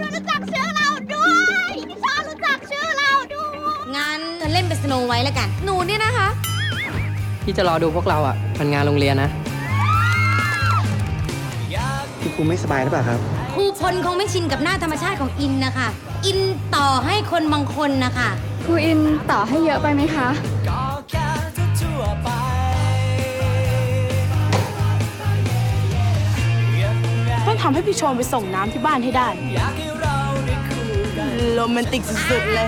ด้วยรู้จักชื่อเราด้วยชอบรู้จักชื่อเราด้วยงั้นเธอเล่นเป็นสโนไว้แล้วกัน หนูเนี่ยนะคะ พี่จะรอดูพวกเราอะมันงานโรงเรียนนะคุณครูไม่สบายหรือเปล่าครับ ครูพลคงไม่ชินกับหน้าธรรมชาติของอินนะคะ อินต่อให้คนบางคนนะคะ ครูอินต่อให้เยอะไปไหมคะ ต้องทำให้พี่ชมไปส่งน้ำที่บ้านให้ได้ โรแมนติกสุดๆเลย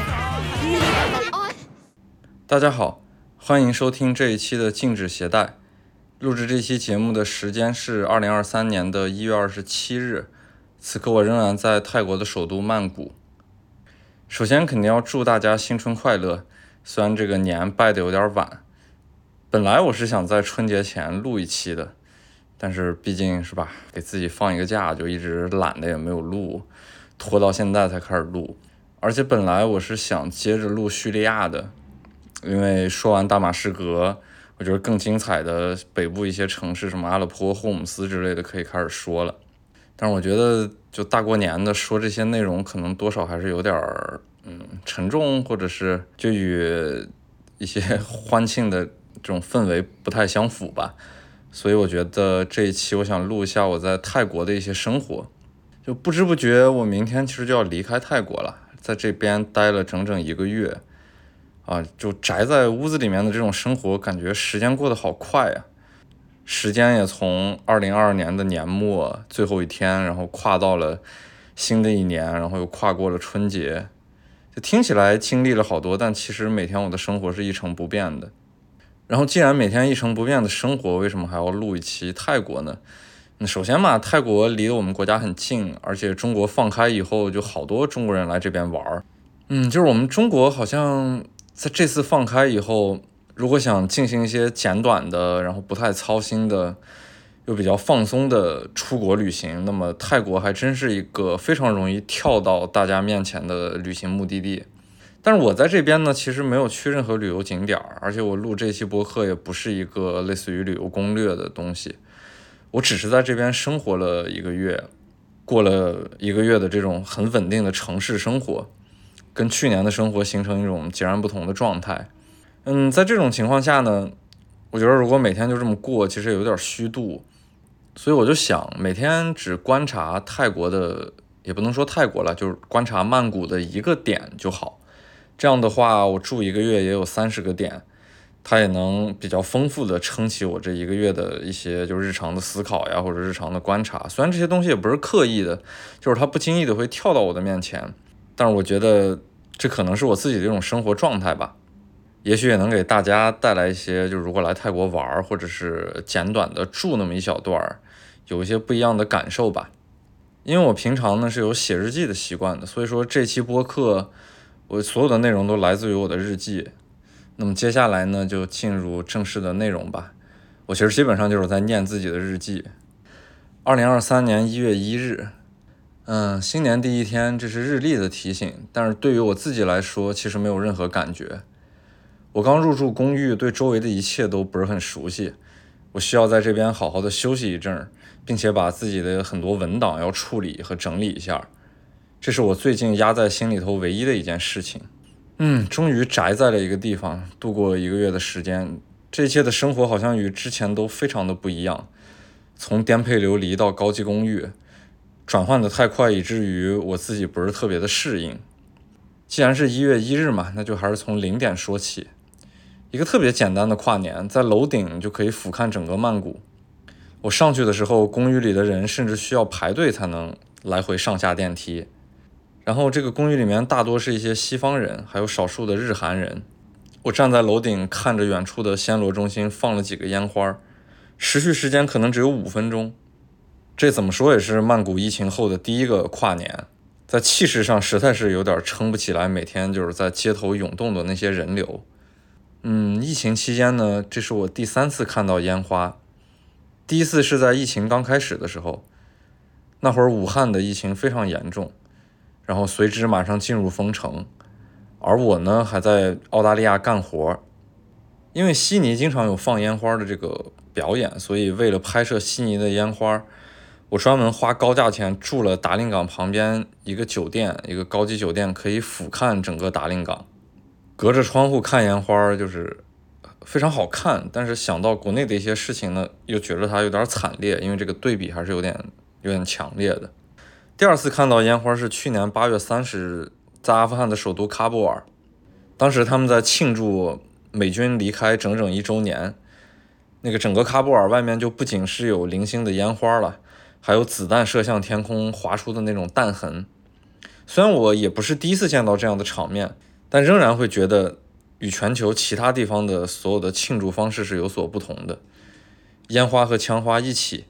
大家好，欢迎收听这一期的禁止携带。录制这期节目的时间是二零二三年的一月二十七日，此刻我仍然在泰国的首都曼谷。首先肯定要祝大家新春快乐，虽然这个年拜的有点晚，本来我是想在春节前录一期的，但是毕竟是吧，给自己放一个假，就一直懒得也没有录，拖到现在才开始录。 而且本来我是想接着录叙利亚的，因为说完大马士革，我觉得更精彩的北部一些城市，什么阿勒颇、霍姆斯之类的可以开始说了。但是我觉得就大过年的说这些内容，可能多少还是有点儿嗯沉重，或者是就与一些欢庆的这种氛围不太相符吧。所以我觉得这一期我想录一下我在泰国的一些生活。就不知不觉，我明天其实就要离开泰国了，在这边待了整整一个月，啊，就宅在屋子里面的这种生活，感觉时间过得好快呀、时间也从二零二二年的年末最后一天，然后跨到了新的一年，然后又跨过了春节，就听起来经历了好多，但其实每天我的生活是一成不变的。然后既然每天一成不变的生活，为什么还要录一期泰国呢？首先嘛，泰国离我们国家很近，而且中国放开以后，就好多中国人来这边玩儿。嗯，就是我们中国好像在这次放开以后，如果想进行一些简短的，然后不太操心的，又比较放松的出国旅行，那么泰国还真是一个非常容易跳到大家面前的旅行目的地。但是我在这边呢，其实没有去任何旅游景点儿，而且我录这期播客也不是一个类似于旅游攻略的东西。我只是在这边生活了一个月，过了一个月的这种很稳定的城市生活，跟去年的生活形成一种截然不同的状态。嗯，在这种情况下呢，我觉得如果每天就这么过，其实有点虚度，所以我就想每天只观察泰国的，也不能说泰国了，就是观察曼谷的一个点就好。这样的话，我住一个月也有三十个点。它也能比较丰富的撑起我这一个月的一些就日常的思考呀，或者日常的观察。虽然这些东西也不是刻意的，就是它不经意的会跳到我的面前，但是我觉得这可能是我自己的一种生活状态吧。也许也能给大家带来一些，就如果来泰国玩儿，或者是简短的住那么一小段儿，有一些不一样的感受吧。因为我平常呢是有写日记的习惯的，所以说这期播客我所有的内容都来自于我的日记。那么接下来呢，就进入正式的内容吧。我其实基本上就是在念自己的日记。二零二三年一月一日，嗯，新年第一天，这是日历的提醒，但是对于我自己来说，其实没有任何感觉。我刚入住公寓，对周围的一切都不是很熟悉，我需要在这边好好的休息一阵儿，并且把自己的很多文档要处理和整理一下。这是我最近压在心里头唯一的一件事情。嗯，终于宅在了一个地方，度过了一个月的时间。这一切的生活好像与之前都非常的不一样，从颠沛流离到高级公寓，转换的太快，以至于我自己不是特别的适应。既然是一月一日嘛，那就还是从零点说起。一个特别简单的跨年，在楼顶就可以俯瞰整个曼谷。我上去的时候，公寓里的人甚至需要排队才能来回上下电梯。然后这个公寓里面大多是一些西方人，还有少数的日韩人。我站在楼顶看着远处的暹罗中心放了几个烟花，持续时间可能只有五分钟。这怎么说也是曼谷疫情后的第一个跨年，在气势上实在是有点撑不起来，每天就是在街头涌动的那些人流。嗯，疫情期间呢，这是我第三次看到烟花，第一次是在疫情刚开始的时候，那会儿武汉的疫情非常严重。然后随之马上进入封城，而我呢还在澳大利亚干活，因为悉尼经常有放烟花的这个表演，所以为了拍摄悉尼的烟花，我专门花高价钱住了达令港旁边一个酒店，一个高级酒店，可以俯瞰整个达令港，隔着窗户看烟花，就是非常好看。但是想到国内的一些事情呢，又觉得它有点惨烈，因为这个对比还是有点有点强烈的。第二次看到烟花是去年八月三十日，在阿富汗的首都喀布尔，当时他们在庆祝美军离开整整一周年，那个整个喀布尔外面就不仅是有零星的烟花了。还有子弹射向天空划出的那种弹痕，虽然我也不是第一次见到这样的场面，但仍然会觉得与全球其他地方的所有的庆祝方式是有所不同的。烟花和枪花一起，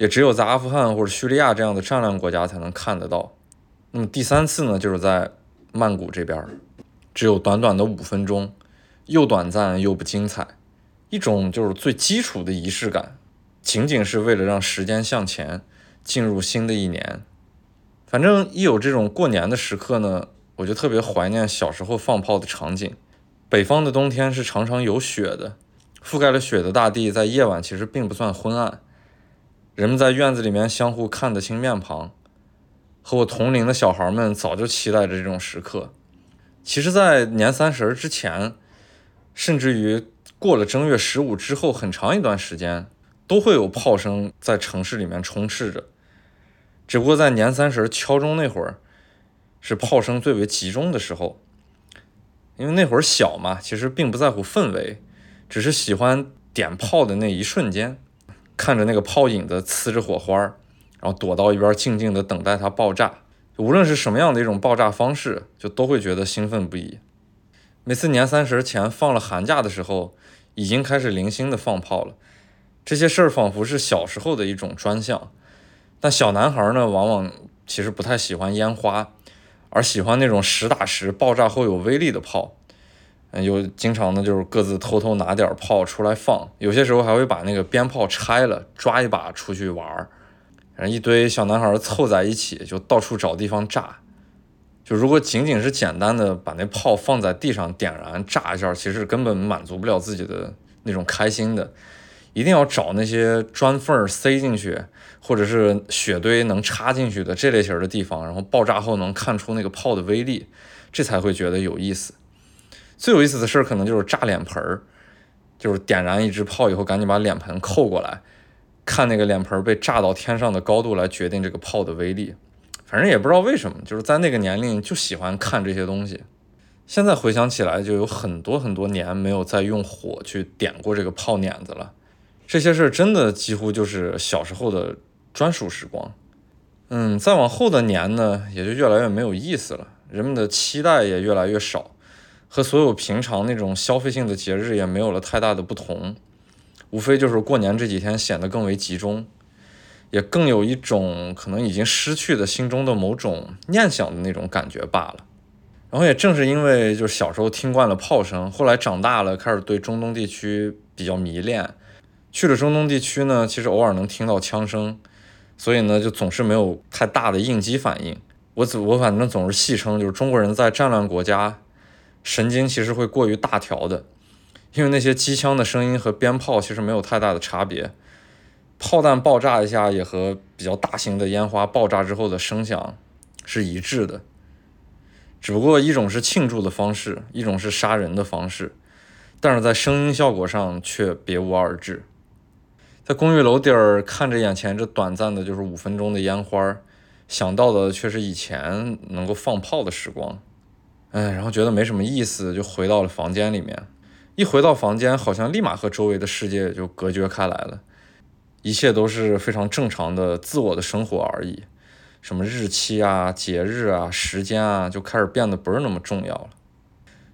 也只有在阿富汗或者叙利亚这样的战乱国家才能看得到。那么第三次呢，就是在曼谷这边，只有短短的五分钟，又短暂又不精彩，一种就是最基础的仪式感。仅仅是为了让时间向前，进入新的一年。反正一有这种过年的时刻呢，我就特别怀念小时候放炮的场景。北方的冬天是常常有雪的，覆盖了雪的大地在夜晚其实并不算昏暗。人们在院子里面相互看得清面庞，和我同龄的小孩们早就期待着这种时刻。其实，在年三十之前，甚至于过了正月十五之后很长一段时间。都会有炮声在城市里面充斥着，只不过在年三十敲钟那会儿，是炮声最为集中的时候。因为那会儿小嘛，其实并不在乎氛围，只是喜欢点炮的那一瞬间，看着那个炮影子呲着火花，然后躲到一边静静的等待它爆炸。无论是什么样的一种爆炸方式，就都会觉得兴奋不已。每次年三十前放了寒假的时候，已经开始零星的放炮了。这些事儿仿佛是小时候的一种专项，但小男孩呢，往往其实不太喜欢烟花，而喜欢那种实打实爆炸后有威力的炮。嗯，有经常的，就是各自偷偷拿点炮出来放，有些时候还会把那个鞭炮拆了，抓一把出去玩儿。然后一堆小男孩凑在一起，就到处找地方炸。就如果仅仅是简单的把那炮放在地上点燃炸一下，其实根本满足不了自己的那种开心的。一定要找那些砖缝塞进去，或者是雪堆能插进去的这类型的地方，然后爆炸后能看出那个炮的威力，这才会觉得有意思。最有意思的事儿可能就是炸脸盆儿，就是点燃一支炮以后，赶紧把脸盆扣过来，看那个脸盆被炸到天上的高度来决定这个炮的威力。反正也不知道为什么，就是在那个年龄就喜欢看这些东西。现在回想起来，就有很多很多年没有再用火去点过这个炮碾子了。这些事儿真的几乎就是小时候的专属时光，嗯，再往后的年呢，也就越来越没有意思了。人们的期待也越来越少，和所有平常那种消费性的节日也没有了太大的不同，无非就是过年这几天显得更为集中，也更有一种可能已经失去的心中的某种念想的那种感觉罢了。然后也正是因为就是小时候听惯了炮声，后来长大了开始对中东地区比较迷恋。去了中东地区呢，其实偶尔能听到枪声，所以呢，就总是没有太大的应激反应。我总我反正总是戏称，就是中国人在战乱国家，神经其实会过于大条的，因为那些机枪的声音和鞭炮其实没有太大的差别，炮弹爆炸一下也和比较大型的烟花爆炸之后的声响是一致的，只不过一种是庆祝的方式，一种是杀人的方式，但是在声音效果上却别无二致。在公寓楼顶儿看着眼前这短暂的，就是五分钟的烟花，想到的却是以前能够放炮的时光，哎，然后觉得没什么意思，就回到了房间里面。一回到房间，好像立马和周围的世界就隔绝开来了，一切都是非常正常的自我的生活而已，什么日期啊、节日啊、时间啊，就开始变得不是那么重要了。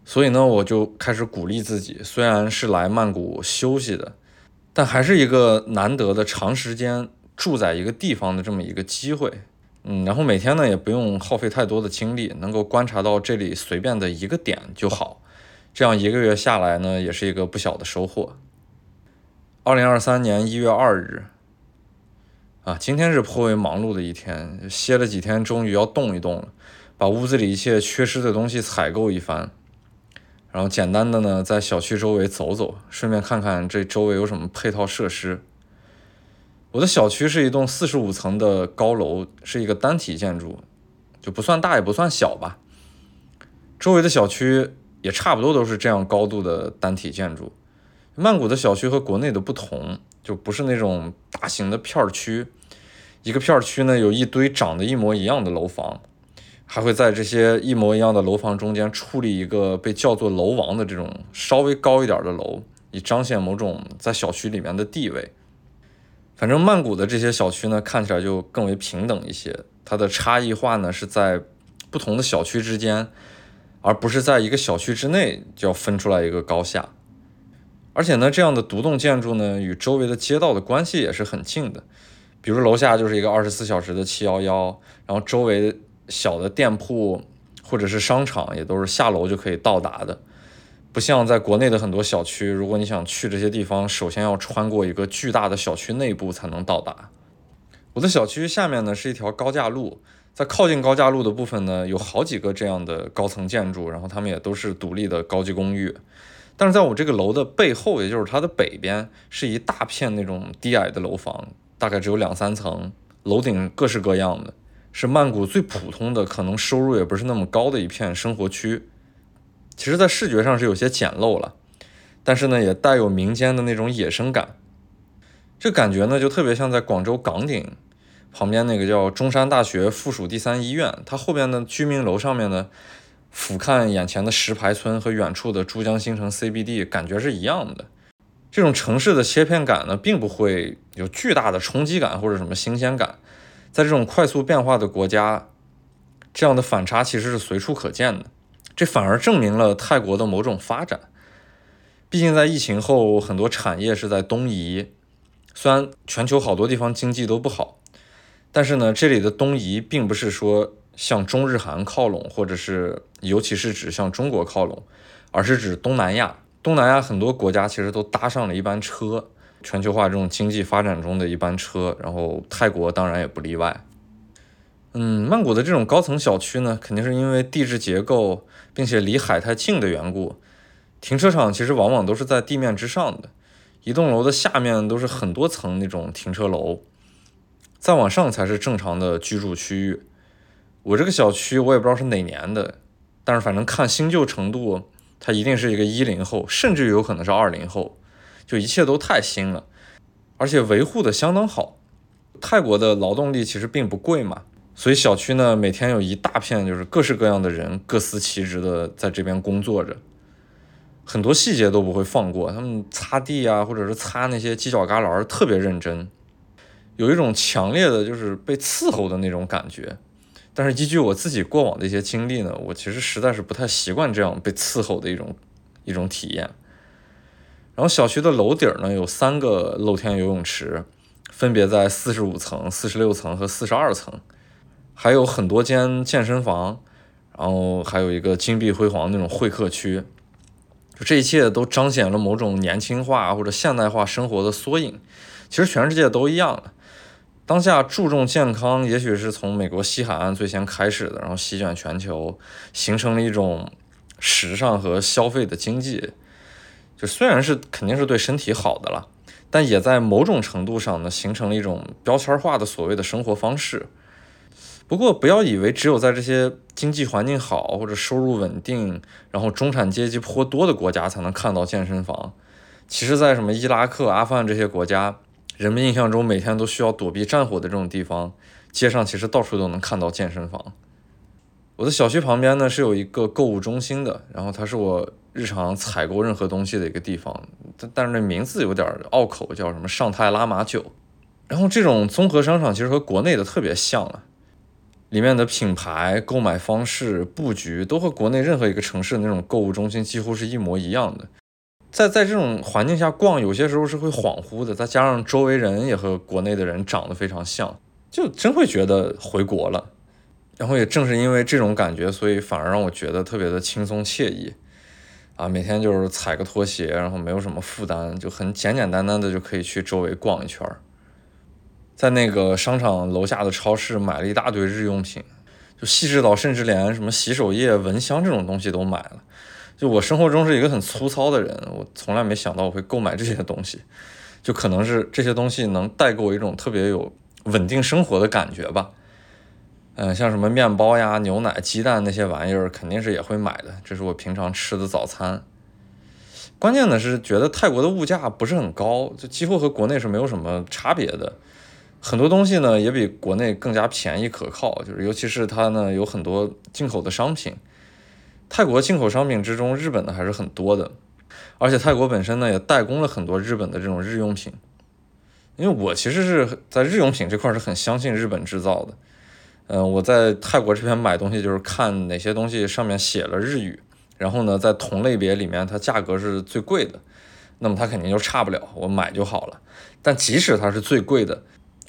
所以呢，我就开始鼓励自己，虽然是来曼谷休息的。但还是一个难得的长时间住在一个地方的这么一个机会，嗯，然后每天呢也不用耗费太多的精力，能够观察到这里随便的一个点就好，这样一个月下来呢也是一个不小的收获。二零二三年一月二日，啊，今天是颇为忙碌的一天，歇了几天，终于要动一动了，把屋子里一切缺失的东西采购一番。然后简单的呢，在小区周围走走，顺便看看这周围有什么配套设施。我的小区是一栋四十五层的高楼，是一个单体建筑，就不算大也不算小吧。周围的小区也差不多都是这样高度的单体建筑。曼谷的小区和国内的不同，就不是那种大型的片区，一个片区呢有一堆长得一模一样的楼房，还会在这些一模一样的楼房中间矗立一个被叫做楼王的这种稍微高一点的楼，以彰显某种在小区里面的地位。反正曼谷的这些小区呢，看起来就更为平等一些，它的差异化呢是在不同的小区之间，而不是在一个小区之内就要分出来一个高下。而且呢，这样的独栋建筑呢，与周围的街道的关系也是很近的。比如楼下就是一个二十四小时的七幺幺，然后周围小的店铺或者是商场也都是下楼就可以到达的。不像在国内的很多小区，如果你想去这些地方，首先要穿过一个巨大的小区内部才能到达。我的小区下面呢是一条高架路，在靠近高架路的部分呢，有好几个这样的高层建筑，然后它们也都是独立的高级公寓。但是在我这个楼的背后，也就是它的北边，是一大片那种低矮的楼房，大概只有两三层，楼顶各式各样的，是曼谷最普通的，可能收入也不是那么高的一片生活区。其实，在视觉上是有些简陋了，但是呢，也带有民间的那种野生感。这感觉呢，就特别像在广州港顶旁边那个叫中山大学附属第三医院，它后边的居民楼上面呢。俯瞰眼前的石牌村和远处的珠江新城 CBD，感觉是一样的。这种城市的切片感呢，并不会有巨大的冲击感或者什么新鲜感。在这种快速变化的国家，这样的反差其实是随处可见的。这反而证明了泰国的某种发展。毕竟在疫情后，很多产业是在东移。虽然全球好多地方经济都不好，但是呢，这里的东移并不是说。向中日韩靠拢，或者是尤其是指向中国靠拢，而是指东南亚。东南亚很多国家其实都搭上了一班车，全球化这种经济发展中的一班车。然后泰国当然也不例外。嗯，曼谷的这种高层小区呢，肯定是因为地质结构，并且离海太近的缘故，停车场其实往往都是在地面之上的，一栋楼的下面都是很多层那种停车楼，再往上才是正常的居住区域。我这个小区我也不知道是哪年的，但是反正看新旧程度，它一定是一个一零后，甚至有可能是二零后，就一切都太新了，而且维护的相当好。泰国的劳动力其实并不贵嘛，所以小区呢每天有一大片就是各式各样的人各司其职的在这边工作着，很多细节都不会放过，他们擦地啊或者是擦那些犄角旮旯特别认真，有一种强烈的就是被伺候的那种感觉。但是依据我自己过往的一些经历呢，我其实实在是不太习惯这样被伺候的一种一种体验。然后小区的楼顶呢有三个露天游泳池，分别在四十五层、四十六层和四十二层，还有很多间健身房，然后还有一个金碧辉煌那种会客区，就这一切都彰显了某种年轻化或者现代化生活的缩影。其实全世界都一样的。当下注重健康，也许是从美国西海岸最先开始的，然后席卷全球，形成了一种时尚和消费的经济。就虽然是肯定是对身体好的了，但也在某种程度上呢，形成了一种标签化的所谓的生活方式。不过，不要以为只有在这些经济环境好或者收入稳定，然后中产阶级颇多的国家才能看到健身房。其实，在什么伊拉克、阿富汗这些国家。人们印象中每天都需要躲避战火的这种地方，街上其实到处都能看到健身房。我的小区旁边呢是有一个购物中心的，然后它是我日常采购任何东西的一个地方。但但是那名字有点拗口，叫什么上泰拉玛九。然后这种综合商场其实和国内的特别像啊，里面的品牌、购买方式、布局都和国内任何一个城市的那种购物中心几乎是一模一样的。在在这种环境下逛，有些时候是会恍惚的。再加上周围人也和国内的人长得非常像，就真会觉得回国了。然后也正是因为这种感觉，所以反而让我觉得特别的轻松惬意啊！每天就是踩个拖鞋，然后没有什么负担，就很简简单单的就可以去周围逛一圈儿。在那个商场楼下的超市买了一大堆日用品，就细致到甚至连什么洗手液、蚊香这种东西都买了。就我生活中是一个很粗糙的人，我从来没想到我会购买这些东西，就可能是这些东西能带给我一种特别有稳定生活的感觉吧。嗯，像什么面包呀、牛奶、鸡蛋那些玩意儿，肯定是也会买的，这是我平常吃的早餐。关键的是觉得泰国的物价不是很高，就几乎和国内是没有什么差别的。很多东西呢也比国内更加便宜可靠，就是尤其是它呢有很多进口的商品。泰国进口商品之中，日本的还是很多的，而且泰国本身呢也代工了很多日本的这种日用品。因为我其实是在日用品这块是很相信日本制造的。嗯，我在泰国这边买东西就是看哪些东西上面写了日语，然后呢在同类别里面它价格是最贵的，那么它肯定就差不了，我买就好了。但即使它是最贵的，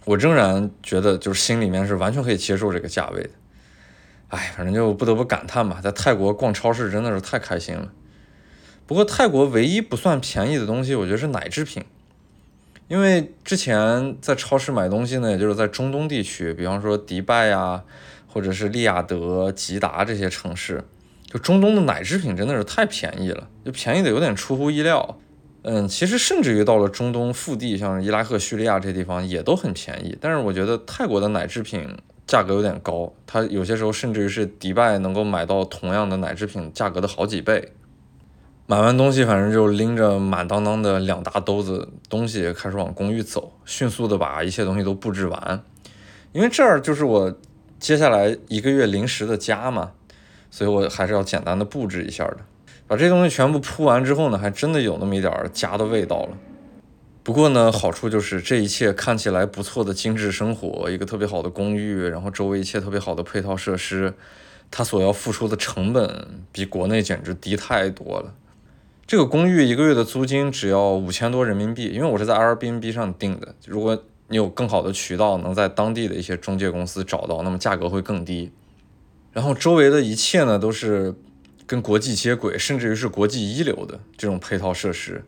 我仍然觉得就是心里面是完全可以接受这个价位的。哎，反正就不得不感叹吧，在泰国逛超市真的是太开心了。不过泰国唯一不算便宜的东西，我觉得是奶制品。因为之前在超市买东西呢，也就是在中东地区，比方说迪拜呀，或者是利雅得、吉达这些城市，就中东的奶制品真的是太便宜了，就便宜的有点出乎意料。嗯，其实甚至于到了中东腹地，像伊拉克、叙利亚这地方也都很便宜。但是我觉得泰国的奶制品价格有点高，它有些时候甚至于是迪拜能够买到同样的奶制品价格的好几倍。买完东西，反正就拎着满当当的两大兜子东西，开始往公寓走，迅速的把一切东西都布置完。因为这儿就是我接下来一个月临时的家嘛，所以我还是要简单的布置一下的。把这东西全部铺完之后呢，还真的有那么一点儿家的味道了。不过呢，好处就是这一切看起来不错的精致生活，一个特别好的公寓，然后周围一切特别好的配套设施，它所要付出的成本比国内简直低太多了。这个公寓一个月的租金只要五千多人民币，因为我是在 Airbnb 上订的。如果你有更好的渠道，能在当地的一些中介公司找到，那么价格会更低。然后周围的一切呢，都是跟国际接轨，甚至于是国际一流的这种配套设施。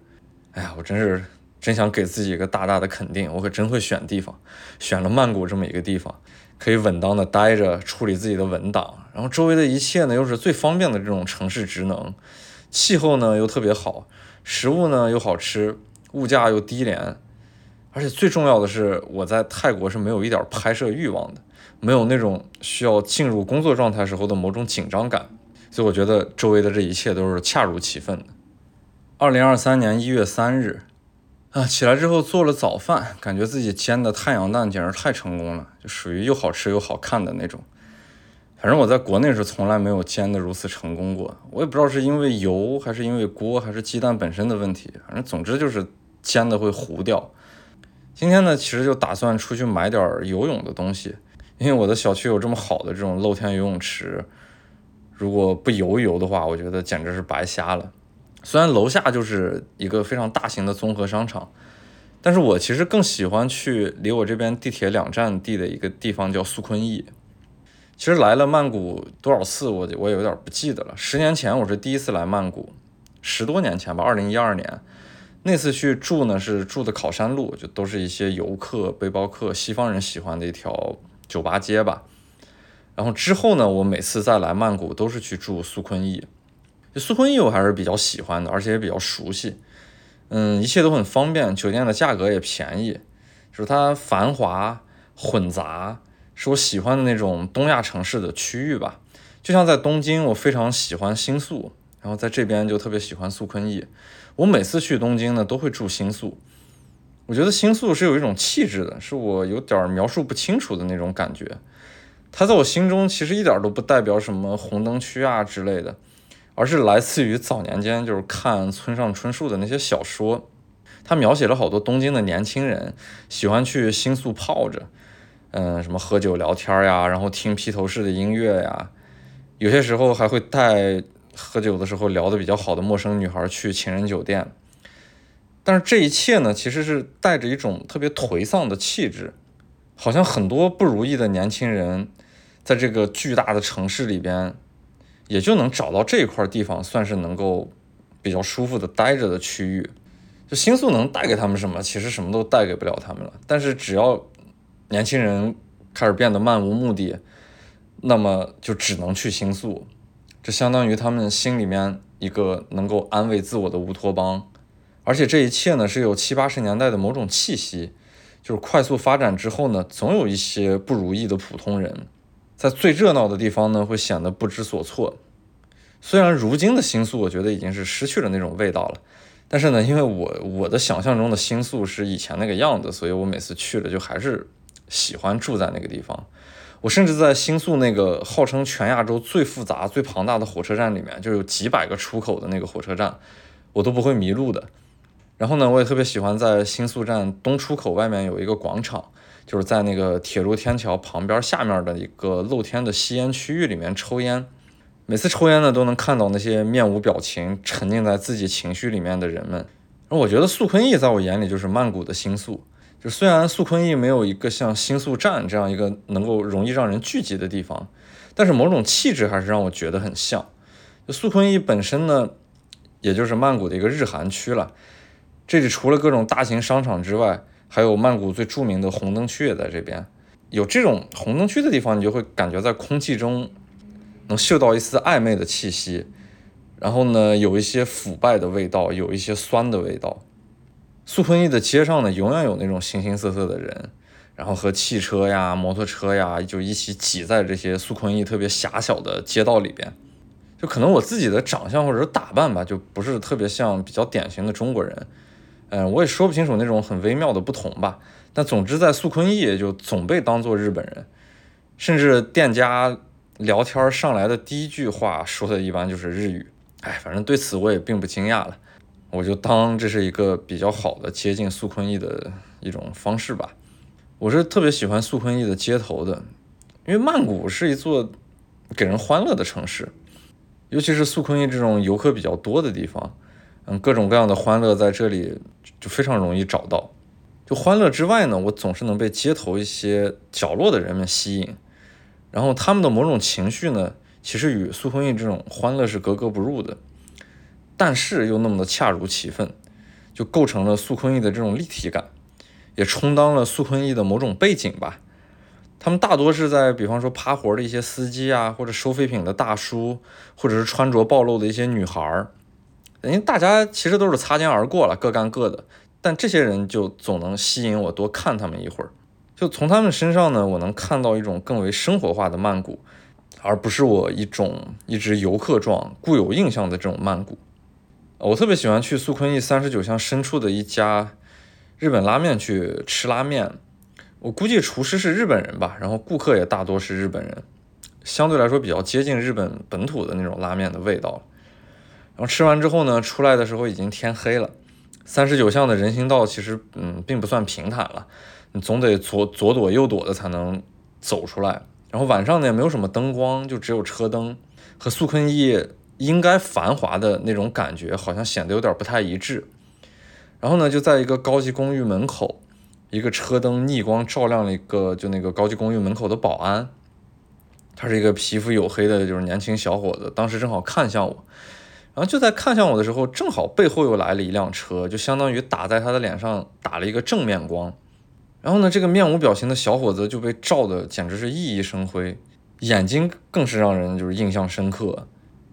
哎呀，我真是真想给自己一个大大的肯定，我可真会选地方，选了曼谷这么一个地方，可以稳当的待着，处理自己的文档。然后周围的一切呢，又是最方便的这种城市职能。气候呢又特别好，食物呢又好吃，物价又低廉，而且最重要的是，我在泰国是没有一点拍摄欲望的，没有那种需要进入工作状态时候的某种紧张感，所以我觉得周围的这一切都是恰如其分的。二零二三年一月三日，啊，起来之后做了早饭，感觉自己煎的太阳蛋简直太成功了，就属于又好吃又好看的那种。反正我在国内是从来没有煎的如此成功过，我也不知道是因为油还是因为锅还是鸡蛋本身的问题，反正总之就是煎的会糊掉。今天呢，其实就打算出去买点游泳的东西，因为我的小区有这么好的这种露天游泳池，如果不游一游的话，我觉得简直是白瞎了。虽然楼下就是一个非常大型的综合商场，但是我其实更喜欢去离我这边地铁两站地的一个地方叫苏坤逸。其实来了曼谷多少次，我我也有点不记得了。十年前我是第一次来曼谷，十多年前吧，二零一二年那次去住呢，是住的考山路，就都是一些游客、背包客、西方人喜欢的一条酒吧街吧。然后之后呢，我每次再来曼谷都是去住苏坤逸。苏坤逸我还是比较喜欢的，而且也比较熟悉。嗯，一切都很方便，酒店的价格也便宜，就是它繁华混杂。是我喜欢的那种东亚城市的区域吧，就像在东京，我非常喜欢新宿，然后在这边就特别喜欢素坤逸。我每次去东京呢，都会住新宿。我觉得新宿是有一种气质的，是我有点描述不清楚的那种感觉。它在我心中其实一点都不代表什么红灯区啊之类的，而是来自于早年间就是看村上春树的那些小说，他描写了好多东京的年轻人喜欢去新宿泡着。嗯，什么喝酒聊天呀，然后听披头士的音乐呀，有些时候还会带喝酒的时候聊得比较好的陌生女孩去情人酒店。但是这一切呢，其实是带着一种特别颓丧的气质，好像很多不如意的年轻人，在这个巨大的城市里边，也就能找到这块地方，算是能够比较舒服的待着的区域。就新宿能带给他们什么？其实什么都带给不了他们了。但是只要年轻人开始变得漫无目的，那么就只能去星宿，这相当于他们心里面一个能够安慰自我的乌托邦。而且这一切呢是有七八十年代的某种气息，就是快速发展之后呢，总有一些不如意的普通人，在最热闹的地方呢会显得不知所措。虽然如今的新宿我觉得已经是失去了那种味道了，但是呢，因为我我的想象中的新宿是以前那个样子，所以我每次去了就还是喜欢住在那个地方。我甚至在新宿那个号称全亚洲最复杂、最庞大的火车站里面，就有几百个出口的那个火车站，我都不会迷路的。然后呢，我也特别喜欢在新宿站东出口外面有一个广场，就是在那个铁路天桥旁边下面的一个露天的吸烟区域里面抽烟。每次抽烟呢，都能看到那些面无表情、沉浸在自己情绪里面的人们。而我觉得素坤驿在我眼里就是曼谷的新宿。就虽然素坤驿没有一个像新宿站这样一个能够容易让人聚集的地方，但是某种气质还是让我觉得很像。就素坤驿本身呢，也就是曼谷的一个日韩区了。这里除了各种大型商场之外，还有曼谷最著名的红灯区也在这边。有这种红灯区的地方，你就会感觉在空气中能嗅到一丝暧昧的气息，然后呢，有一些腐败的味道，有一些酸的味道。素坤驿的街上呢，永远有那种形形色色的人，然后和汽车呀、摩托车呀，就一起挤在这些素坤驿特别狭小的街道里边。就可能我自己的长相或者打扮吧，就不是特别像比较典型的中国人。嗯，我也说不清楚那种很微妙的不同吧。但总之，在素坤驿就总被当作日本人，甚至店家聊天上来的第一句话说的一般就是日语。哎，反正对此我也并不惊讶了。我就当这是一个比较好的接近素坤驿的一种方式吧。我是特别喜欢素坤驿的街头的，因为曼谷是一座给人欢乐的城市，尤其是素坤驿这种游客比较多的地方，嗯，各种各样的欢乐在这里就非常容易找到。就欢乐之外呢，我总是能被街头一些角落的人们吸引，然后他们的某种情绪呢，其实与苏坤义这种欢乐是格格不入的。但是又那么的恰如其分，就构成了苏坤义的这种立体感，也充当了苏坤义的某种背景吧。他们大多是在，比方说趴活的一些司机啊，或者收废品的大叔，或者是穿着暴露的一些女孩儿。因为大家其实都是擦肩而过了，各干各的。但这些人就总能吸引我多看他们一会儿。就从他们身上呢，我能看到一种更为生活化的曼谷，而不是我一种一直游客状、固有印象的这种曼谷。我特别喜欢去素坤驿三十九巷深处的一家日本拉面去吃拉面。我估计厨师是日本人吧，然后顾客也大多是日本人，相对来说比较接近日本本土的那种拉面的味道。然后吃完之后呢，出来的时候已经天黑了。三十九巷的人行道其实嗯并不算平坦了，你总得左左躲右躲的才能走出来。然后晚上呢也没有什么灯光，就只有车灯和素坤驿。应该繁华的那种感觉，好像显得有点不太一致。然后呢，就在一个高级公寓门口，一个车灯逆光照亮了一个就那个高级公寓门口的保安，他是一个皮肤黝黑的，就是年轻小伙子。当时正好看向我，然后就在看向我的时候，正好背后又来了一辆车，就相当于打在他的脸上打了一个正面光。然后呢，这个面无表情的小伙子就被照的简直是熠熠生辉，眼睛更是让人就是印象深刻。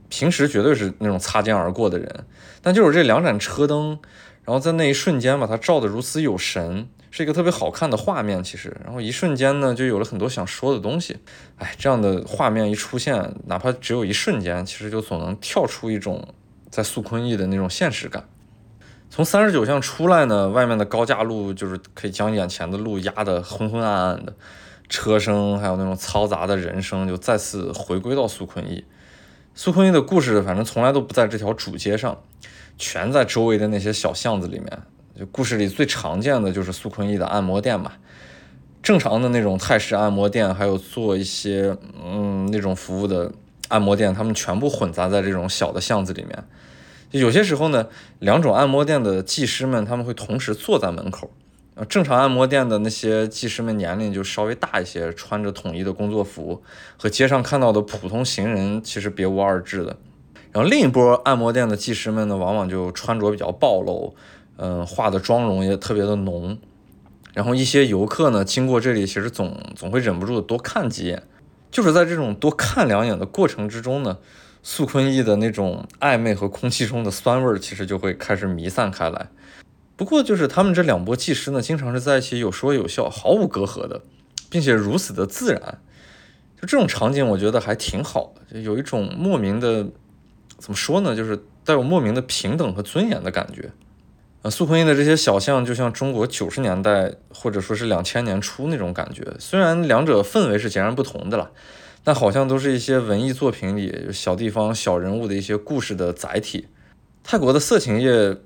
平时绝对是那种擦肩而过的人，但就是这两盏车灯，然后在那一瞬间把他照得如此有神，是一个特别好看的画面。其实，然后一瞬间呢，就有了很多想说的东西。哎，这样的画面一出现，哪怕只有一瞬间，其实就总能跳出一种在素坤驿的那种现实感。从三十九巷出来呢，外面的高架路就是可以将眼前的路压得昏昏暗暗的，车声还有那种嘈杂的人声就再次回归到素坤驿。苏坤驿的故事，反正从来都不在这条主街上，全在周围的那些小巷子里面。就故事里最常见的就是苏坤义的按摩店嘛，正常的那种泰式按摩店，还有做一些嗯那种服务的按摩店，他们全部混杂在这种小的巷子里面。有些时候呢，两种按摩店的技师们他们会同时坐在门口。呃，正常按摩店的那些技师们年龄就稍微大一些，穿着统一的工作服，和街上看到的普通行人其实别无二致的。然后另一波按摩店的技师们呢，往往就穿着比较暴露，嗯，化的妆容也特别的浓。然后一些游客呢，经过这里，其实总总会忍不住的多看几眼。就是在这种多看两眼的过程之中呢，素坤义的那种暧昧和空气中的酸味儿，其实就会开始弥散开来。不过，就是他们这两波技师呢，经常是在一起有说有笑，毫无隔阂的，并且如此的自然。就这种场景，我觉得还挺好的，就有一种莫名的，怎么说呢，就是带有莫名的平等和尊严的感觉。呃，素坤义的这些小巷，就像中国九十年代或者说是两千年初那种感觉。虽然两者氛围是截然不同的了，但好像都是一些文艺作品里小地方小人物的一些故事的载体。泰国的色情业。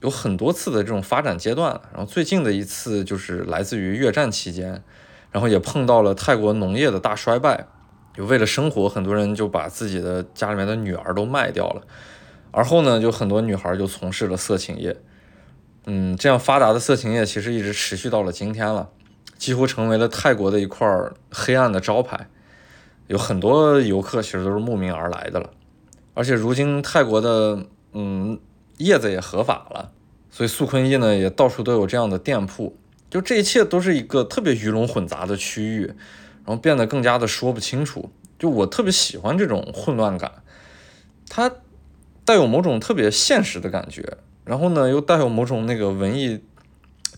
有很多次的这种发展阶段，然后最近的一次就是来自于越战期间，然后也碰到了泰国农业的大衰败，就为了生活，很多人就把自己的家里面的女儿都卖掉了，而后呢，就很多女孩就从事了色情业，嗯，这样发达的色情业其实一直持续到了今天了，几乎成为了泰国的一块黑暗的招牌，有很多游客其实都是慕名而来的了，而且如今泰国的嗯叶子也合法了。所以素坤义呢，也到处都有这样的店铺，就这一切都是一个特别鱼龙混杂的区域，然后变得更加的说不清楚。就我特别喜欢这种混乱感，它带有某种特别现实的感觉，然后呢又带有某种那个文艺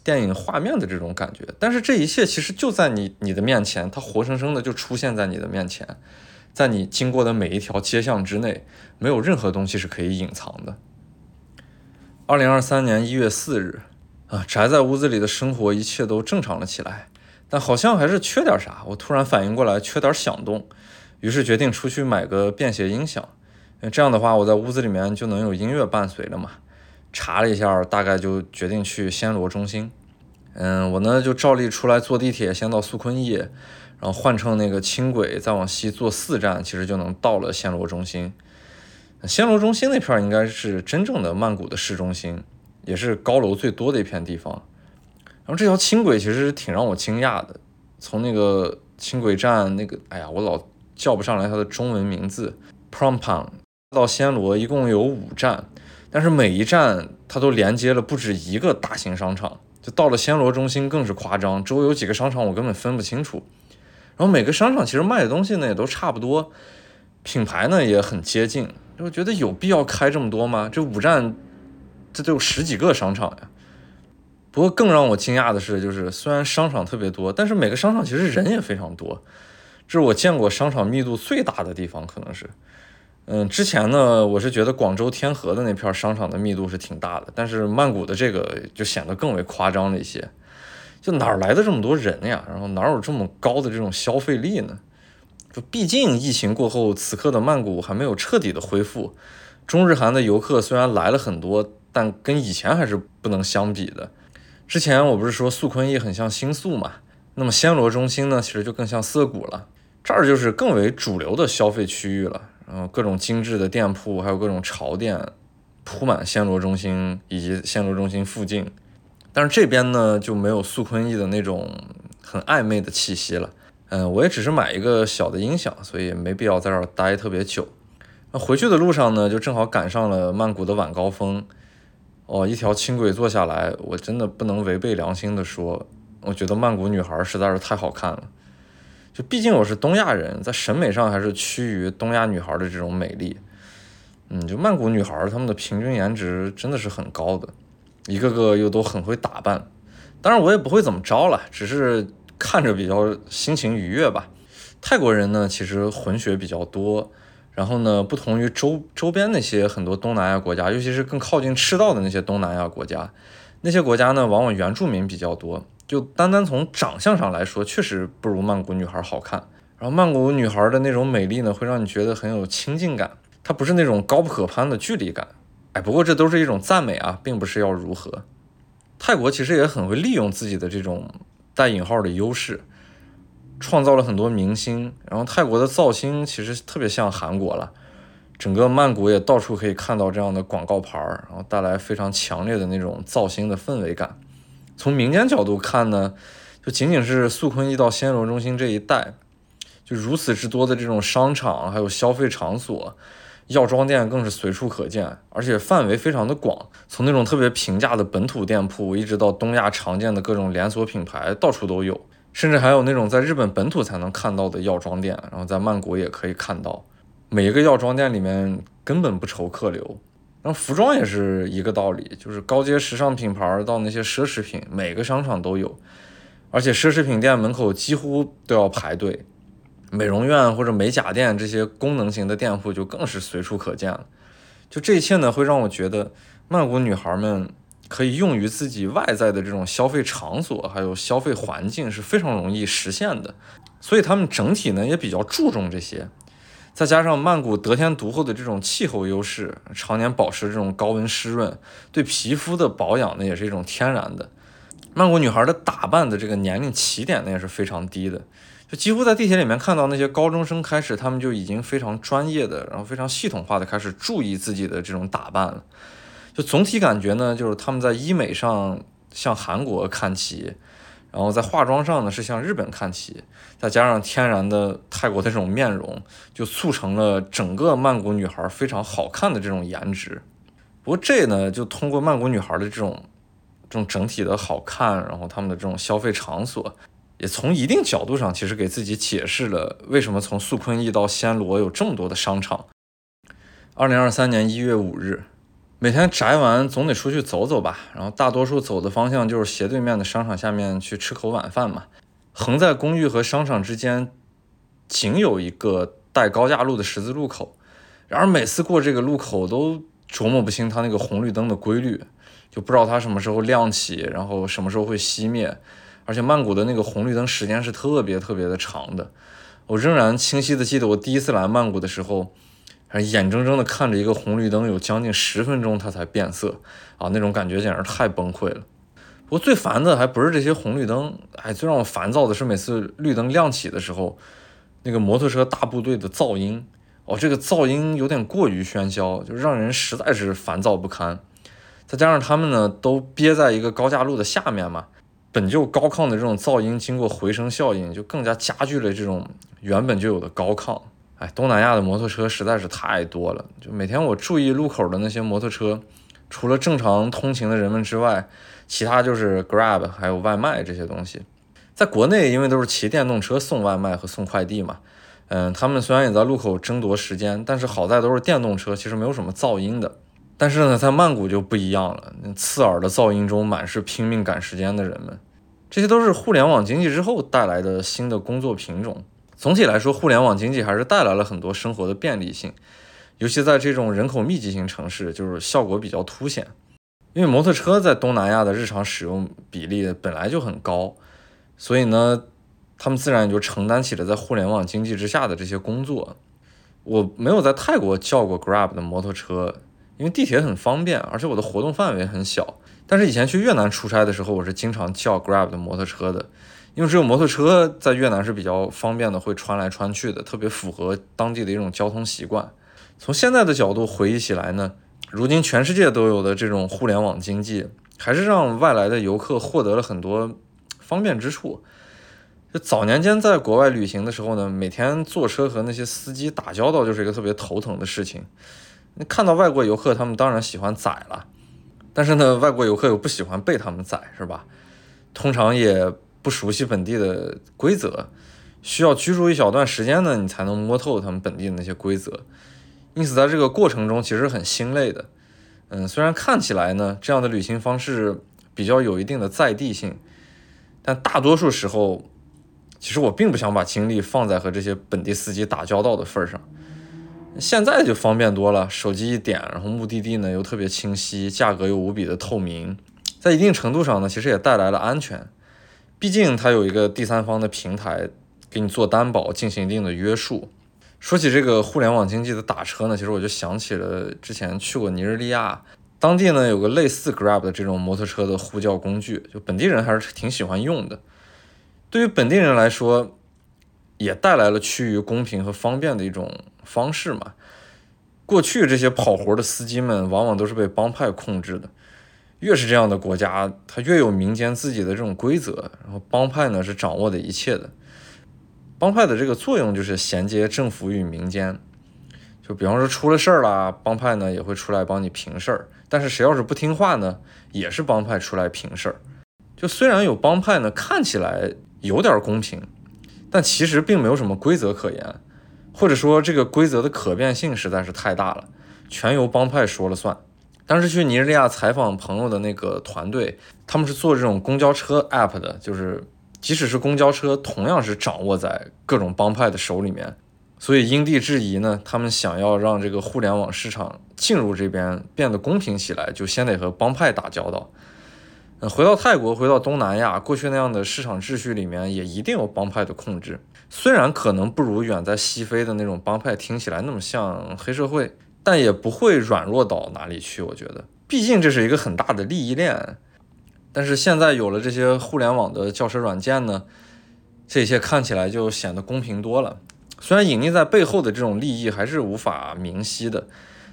电影画面的这种感觉。但是这一切其实就在你你的面前，它活生生的就出现在你的面前，在你经过的每一条街巷之内，没有任何东西是可以隐藏的。二零二三年一月四日，啊，宅在屋子里的生活一切都正常了起来，但好像还是缺点啥。我突然反应过来，缺点响动，于是决定出去买个便携音响。这样的话，我在屋子里面就能有音乐伴随了嘛。查了一下，大概就决定去暹罗中心。嗯，我呢就照例出来坐地铁，先到素坤义，然后换乘那个轻轨，再往西坐四站，其实就能到了暹罗中心。暹罗中心那片应该是真正的曼谷的市中心，也是高楼最多的一片地方。然后这条轻轨其实挺让我惊讶的，从那个轻轨站那个，哎呀，我老叫不上来它的中文名字 p r o m p a n 到暹罗一共有五站，但是每一站它都连接了不止一个大型商场。就到了暹罗中心更是夸张，周围有几个商场我根本分不清楚。然后每个商场其实卖的东西呢也都差不多，品牌呢也很接近。我觉得有必要开这么多吗？这五站，这都有十几个商场呀。不过更让我惊讶的是，就是虽然商场特别多，但是每个商场其实人也非常多。这是我见过商场密度最大的地方，可能是。嗯，之前呢，我是觉得广州天河的那片商场的密度是挺大的，但是曼谷的这个就显得更为夸张了一些。就哪来的这么多人呀？然后哪有这么高的这种消费力呢？就毕竟疫情过后，此刻的曼谷还没有彻底的恢复。中日韩的游客虽然来了很多，但跟以前还是不能相比的。之前我不是说素坤义很像新宿嘛？那么暹罗中心呢，其实就更像涩谷了。这儿就是更为主流的消费区域了，然后各种精致的店铺，还有各种潮店铺满暹罗中心以及暹罗中心附近。但是这边呢，就没有素坤义的那种很暧昧的气息了。嗯，我也只是买一个小的音响，所以没必要在这儿待特别久。那回去的路上呢，就正好赶上了曼谷的晚高峰。哦，一条轻轨坐下来，我真的不能违背良心的说，我觉得曼谷女孩实在是太好看了。就毕竟我是东亚人，在审美上还是趋于东亚女孩的这种美丽。嗯，就曼谷女孩她们的平均颜值真的是很高的，一个个又都很会打扮。当然我也不会怎么着了，只是。看着比较心情愉悦吧。泰国人呢，其实混血比较多。然后呢，不同于周周边那些很多东南亚国家，尤其是更靠近赤道的那些东南亚国家，那些国家呢，往往原住民比较多。就单单从长相上来说，确实不如曼谷女孩好看。然后曼谷女孩的那种美丽呢，会让你觉得很有亲近感，它不是那种高不可攀的距离感。哎，不过这都是一种赞美啊，并不是要如何。泰国其实也很会利用自己的这种。带引号的优势，创造了很多明星。然后泰国的造星其实特别像韩国了，整个曼谷也到处可以看到这样的广告牌儿，然后带来非常强烈的那种造星的氛围感。从民间角度看呢，就仅仅是素坤一到暹罗中心这一带，就如此之多的这种商场，还有消费场所。药妆店更是随处可见，而且范围非常的广，从那种特别平价的本土店铺，一直到东亚常见的各种连锁品牌，到处都有。甚至还有那种在日本本土才能看到的药妆店，然后在曼谷也可以看到。每一个药妆店里面根本不愁客流。然后服装也是一个道理，就是高阶时尚品牌到那些奢侈品，每个商场都有，而且奢侈品店门口几乎都要排队。美容院或者美甲店这些功能型的店铺就更是随处可见了。就这一切呢，会让我觉得曼谷女孩们可以用于自己外在的这种消费场所，还有消费环境是非常容易实现的。所以他们整体呢也比较注重这些。再加上曼谷得天独厚的这种气候优势，常年保持这种高温湿润，对皮肤的保养呢也是一种天然的。曼谷女孩的打扮的这个年龄起点呢也是非常低的，就几乎在地铁里面看到那些高中生开始，他们就已经非常专业的，然后非常系统化的开始注意自己的这种打扮了。就总体感觉呢，就是他们在医美上向韩国看齐。然后在化妆上呢，是向日本看齐，再加上天然的泰国的这种面容，就促成了整个曼谷女孩非常好看的这种颜值。不过这呢，就通过曼谷女孩的这种这种整体的好看，然后他们的这种消费场所，也从一定角度上其实给自己解释了为什么从素坤驿到暹罗有这么多的商场。二零二三年一月五日。每天宅完总得出去走走吧，然后大多数走的方向就是斜对面的商场下面去吃口晚饭嘛。横在公寓和商场之间，仅有一个带高架路的十字路口。然而每次过这个路口都琢磨不清它那个红绿灯的规律，就不知道它什么时候亮起，然后什么时候会熄灭。而且曼谷的那个红绿灯时间是特别特别的长的。我仍然清晰的记得我第一次来曼谷的时候。还眼睁睁地看着一个红绿灯有将近十分钟它才变色啊，那种感觉简直太崩溃了。不过最烦的还不是这些红绿灯，哎，最让我烦躁的是每次绿灯亮起的时候，那个摩托车大部队的噪音哦，这个噪音有点过于喧嚣，就让人实在是烦躁不堪。再加上他们呢都憋在一个高架路的下面嘛，本就高亢的这种噪音，经过回声效应，就更加加剧了这种原本就有的高亢。哎，东南亚的摩托车实在是太多了。就每天我注意路口的那些摩托车，除了正常通勤的人们之外，其他就是 Grab 还有外卖这些东西。在国内，因为都是骑电动车送外卖和送快递嘛，嗯，他们虽然也在路口争夺时间，但是好在都是电动车，其实没有什么噪音的。但是呢，在曼谷就不一样了，刺耳的噪音中满是拼命赶时间的人们。这些都是互联网经济之后带来的新的工作品种。总体来说，互联网经济还是带来了很多生活的便利性，尤其在这种人口密集型城市，就是效果比较凸显。因为摩托车在东南亚的日常使用比例本来就很高，所以呢，他们自然也就承担起了在互联网经济之下的这些工作。我没有在泰国叫过 Grab 的摩托车，因为地铁很方便，而且我的活动范围很小。但是以前去越南出差的时候，我是经常叫 Grab 的摩托车的。因为只有摩托车在越南是比较方便的，会穿来穿去的，特别符合当地的一种交通习惯。从现在的角度回忆起来呢，如今全世界都有的这种互联网经济，还是让外来的游客获得了很多方便之处。就早年间在国外旅行的时候呢，每天坐车和那些司机打交道就是一个特别头疼的事情。那看到外国游客，他们当然喜欢宰了，但是呢，外国游客又不喜欢被他们宰，是吧？通常也。不熟悉本地的规则，需要居住一小段时间呢，你才能摸透他们本地的那些规则。因此，在这个过程中其实很心累的。嗯，虽然看起来呢，这样的旅行方式比较有一定的在地性，但大多数时候，其实我并不想把精力放在和这些本地司机打交道的份儿上。现在就方便多了，手机一点，然后目的地呢又特别清晰，价格又无比的透明，在一定程度上呢，其实也带来了安全。毕竟它有一个第三方的平台给你做担保，进行一定的约束。说起这个互联网经济的打车呢，其实我就想起了之前去过尼日利亚，当地呢有个类似 Grab 的这种摩托车的呼叫工具，就本地人还是挺喜欢用的。对于本地人来说，也带来了趋于公平和方便的一种方式嘛。过去这些跑活的司机们往往都是被帮派控制的。越是这样的国家，它越有民间自己的这种规则，然后帮派呢是掌握的一切的。帮派的这个作用就是衔接政府与民间，就比方说出了事儿啦，帮派呢也会出来帮你平事儿。但是谁要是不听话呢，也是帮派出来平事儿。就虽然有帮派呢，看起来有点公平，但其实并没有什么规则可言。或者说这个规则的可变性实在是太大了，全由帮派说了算。当时去尼日利亚采访朋友的那个团队，他们是做这种公交车 app 的，就是即使是公交车，同样是掌握在各种帮派的手里面。所以因地制宜呢，他们想要让这个互联网市场进入这边变得公平起来，就先得和帮派打交道。呃，回到泰国，回到东南亚，过去那样的市场秩序里面，也一定有帮派的控制。虽然可能不如远在西非的那种帮派听起来那么像黑社会，但也不会软弱到哪里去。我觉得，毕竟这是一个很大的利益链。但是现在有了这些互联网的轿车软件呢，这些看起来就显得公平多了。虽然隐匿在背后的这种利益还是无法明晰的，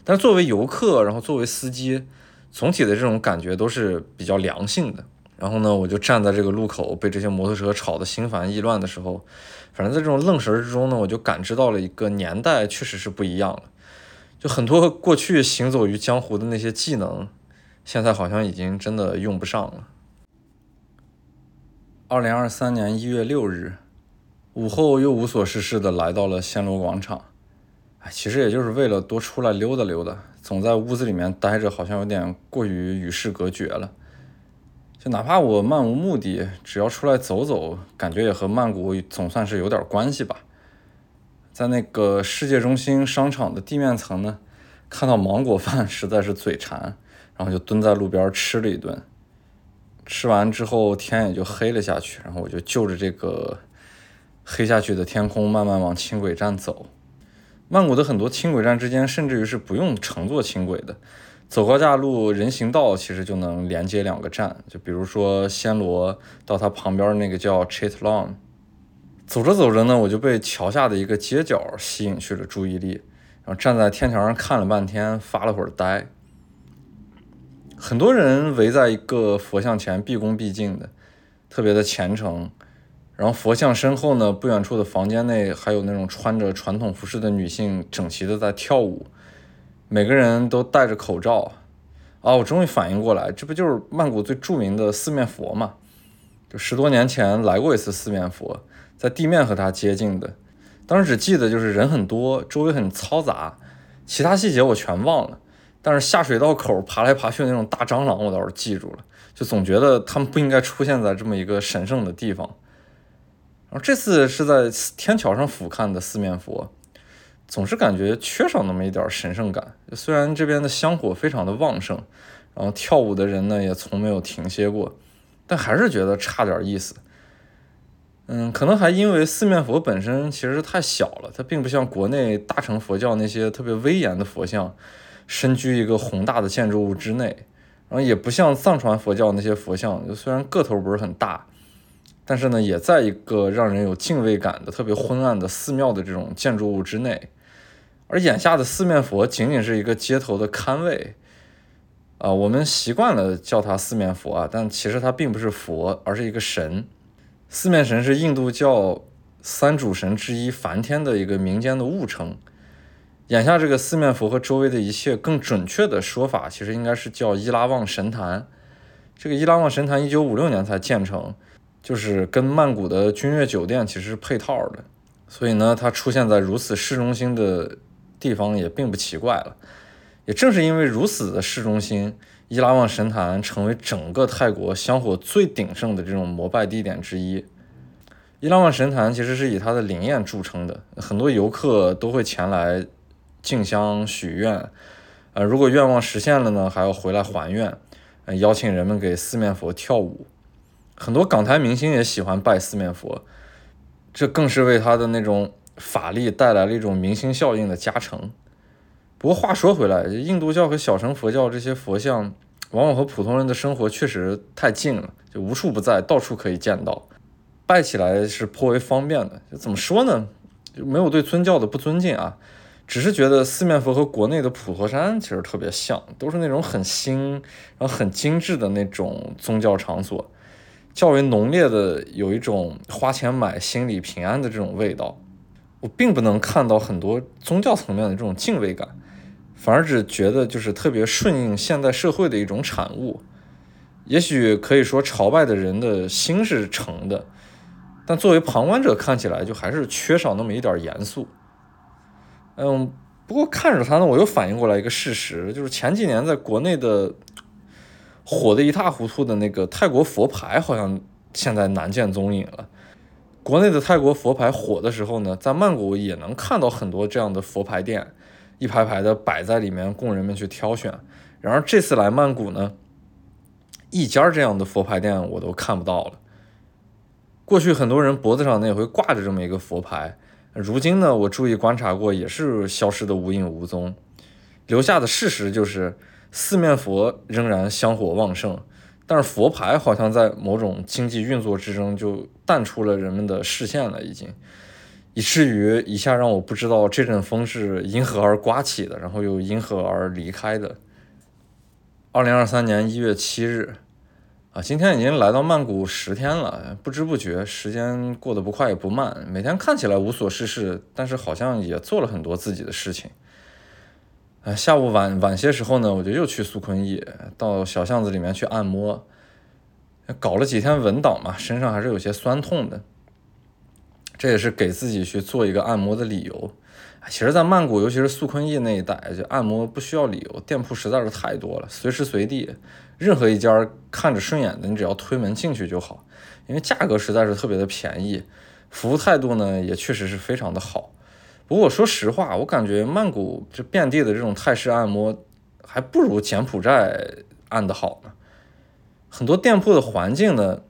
但作为游客，然后作为司机。总体的这种感觉都是比较良性的。然后呢，我就站在这个路口，被这些摩托车吵得心烦意乱的时候，反正在这种愣神之中呢，我就感知到了一个年代确实是不一样了。就很多过去行走于江湖的那些技能，现在好像已经真的用不上了。二零二三年一月六日午后，又无所事事的来到了暹罗广场。哎，其实也就是为了多出来溜达溜达。总在屋子里面待着，好像有点过于与世隔绝了。就哪怕我漫无目的，只要出来走走，感觉也和曼谷总算是有点关系吧。在那个世界中心商场的地面层呢，看到芒果饭 实在是嘴馋，然后就蹲在路边吃了一顿。吃完之后天也就黑了下去，然后我就就着这个黑下去的天空，慢慢往轻轨站走。曼谷的很多轻轨站之间，甚至于是不用乘坐轻轨的，走高架路、人行道其实就能连接两个站。就比如说暹罗到它旁边那个叫 Chittagong，走着走着呢，我就被桥下的一个街角吸引去了注意力，然后站在天桥上看了半天，发了会儿呆。很多人围在一个佛像前毕恭毕敬的，特别的虔诚。然后佛像身后呢，不远处的房间内还有那种穿着传统服饰的女性，整齐的在跳舞，每个人都戴着口罩。啊，我终于反应过来，这不就是曼谷最著名的四面佛吗？就十多年前来过一次四面佛，在地面和它接近的，当时只记得就是人很多，周围很嘈杂，其他细节我全忘了。但是下水道口爬来爬去的那种大蟑螂，我倒是记住了，就总觉得他们不应该出现在这么一个神圣的地方。然后这次是在天桥上俯瞰的四面佛，总是感觉缺少那么一点神圣感。虽然这边的香火非常的旺盛，然后跳舞的人呢也从没有停歇过，但还是觉得差点意思。嗯，可能还因为四面佛本身其实太小了，它并不像国内大乘佛教那些特别威严的佛像，身居一个宏大的建筑物之内，然后也不像藏传佛教那些佛像，虽然个头不是很大。但是呢，也在一个让人有敬畏感的特别昏暗的寺庙的这种建筑物之内，而眼下的四面佛仅仅是一个街头的龛位，啊，我们习惯了叫它四面佛啊，但其实它并不是佛，而是一个神。四面神是印度教三主神之一梵天的一个民间的物称。眼下这个四面佛和周围的一切，更准确的说法，其实应该是叫伊拉旺神坛。这个伊拉旺神坛一九五六年才建成。就是跟曼谷的君悦酒店其实是配套的，所以呢，它出现在如此市中心的地方也并不奇怪了。也正是因为如此的市中心，伊拉旺神坛成为整个泰国香火最鼎盛的这种膜拜地点之一。伊拉旺神坛其实是以它的灵验著称的，很多游客都会前来敬香许愿，呃，如果愿望实现了呢，还要回来还愿，呃，邀请人们给四面佛跳舞。很多港台明星也喜欢拜四面佛，这更是为他的那种法力带来了一种明星效应的加成。不过话说回来，印度教和小乘佛教这些佛像，往往和普通人的生活确实太近了，就无处不在，到处可以见到，拜起来是颇为方便的。就怎么说呢？没有对尊教的不尊敬啊，只是觉得四面佛和国内的普陀山其实特别像，都是那种很新，然后很精致的那种宗教场所。较为浓烈的有一种花钱买心理平安的这种味道，我并不能看到很多宗教层面的这种敬畏感，反而只觉得就是特别顺应现代社会的一种产物。也许可以说朝拜的人的心是诚的，但作为旁观者看起来就还是缺少那么一点严肃。嗯，不过看着它呢，我又反应过来一个事实，就是前几年在国内的火得一塌糊涂的那个泰国佛牌，好像现在难见踪影了。国内的泰国佛牌火的时候呢，在曼谷也能看到很多这样的佛牌店，一排排的摆在里面供人们去挑选。然而这次来曼谷呢，一家这样的佛牌店我都看不到了。过去很多人脖子上呢也会挂着这么一个佛牌，如今呢我注意观察过，也是消失的无影无踪。留下的事实就是四面佛仍然香火旺盛。但是佛牌好像在某种经济运作之中就淡出了人们的视线了，已经，以至于一下让我不知道这阵风是因何而刮起的，然后又因何而离开的。二零二三年一月七日，啊，今天已经来到曼谷十天了，不知不觉时间过得不快也不慢，每天看起来无所事事，但是好像也做了很多自己的事情。啊，下午晚晚些时候呢，我就又去苏坤逸，到小巷子里面去按摩，搞了几天文档嘛，身上还是有些酸痛的。这也是给自己去做一个按摩的理由。其实，在曼谷，尤其是素坤逸那一带，就按摩不需要理由，店铺实在是太多了，随时随地，任何一家看着顺眼的，你只要推门进去就好，因为价格实在是特别的便宜，服务态度呢也确实是非常的好。不过说实话，我感觉曼谷这遍地的这种泰式按摩，还不如柬埔寨按的好呢。很多店铺的环境呢，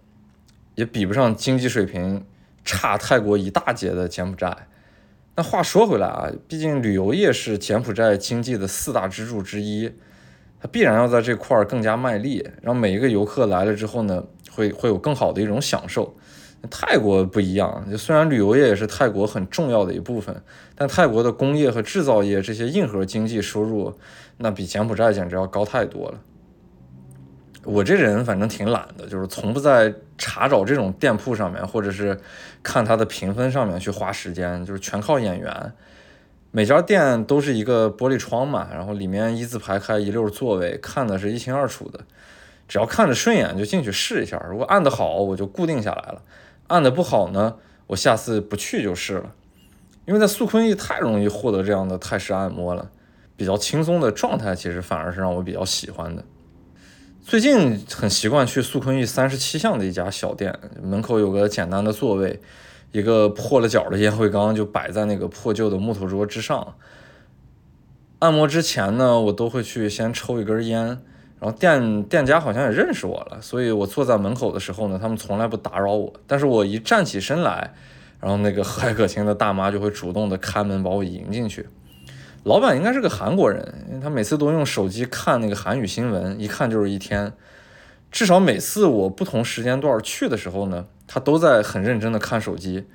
也比不上经济水平差泰国一大截的柬埔寨。那话说回来啊，毕竟旅游业是柬埔寨经济的四大支柱之一，它必然要在这块儿更加卖力，让每一个游客来了之后呢，会会有更好的一种享受。泰国不一样，就虽然旅游业也是泰国很重要的一部分，但泰国的工业和制造业这些硬核经济收入，那比柬埔寨简直要高太多了。我这人反正挺懒的，就是从不在查找这种店铺上面，或者是看它的评分上面去花时间，就是全靠眼缘。每家店都是一个玻璃窗嘛，然后里面一字排开一溜座位，看的是一清二楚的。只要看着顺眼就进去试一下，如果按的好，我就固定下来了。按的不好呢，我下次不去就是了。因为在素坤逸太容易获得这样的泰式按摩了，比较轻松的状态，其实反而是让我比较喜欢的。最近很习惯去素坤逸三十七巷的一家小店，门口有个简单的座位，一个破了角的烟灰缸就摆在那个破旧的木头桌之上。按摩之前呢，我都会去先抽一根烟。然后店店家好像也认识我了，所以我坐在门口的时候呢，他们从来不打扰我。但是我一站起身来，然后那个和蔼可亲的大妈就会主动的开门把我迎进去。老板应该是个韩国人，他每次都用手机看那个韩语新闻，一看就是一天。至少每次我不同时间段去的时候呢，他都在很认真的看手机。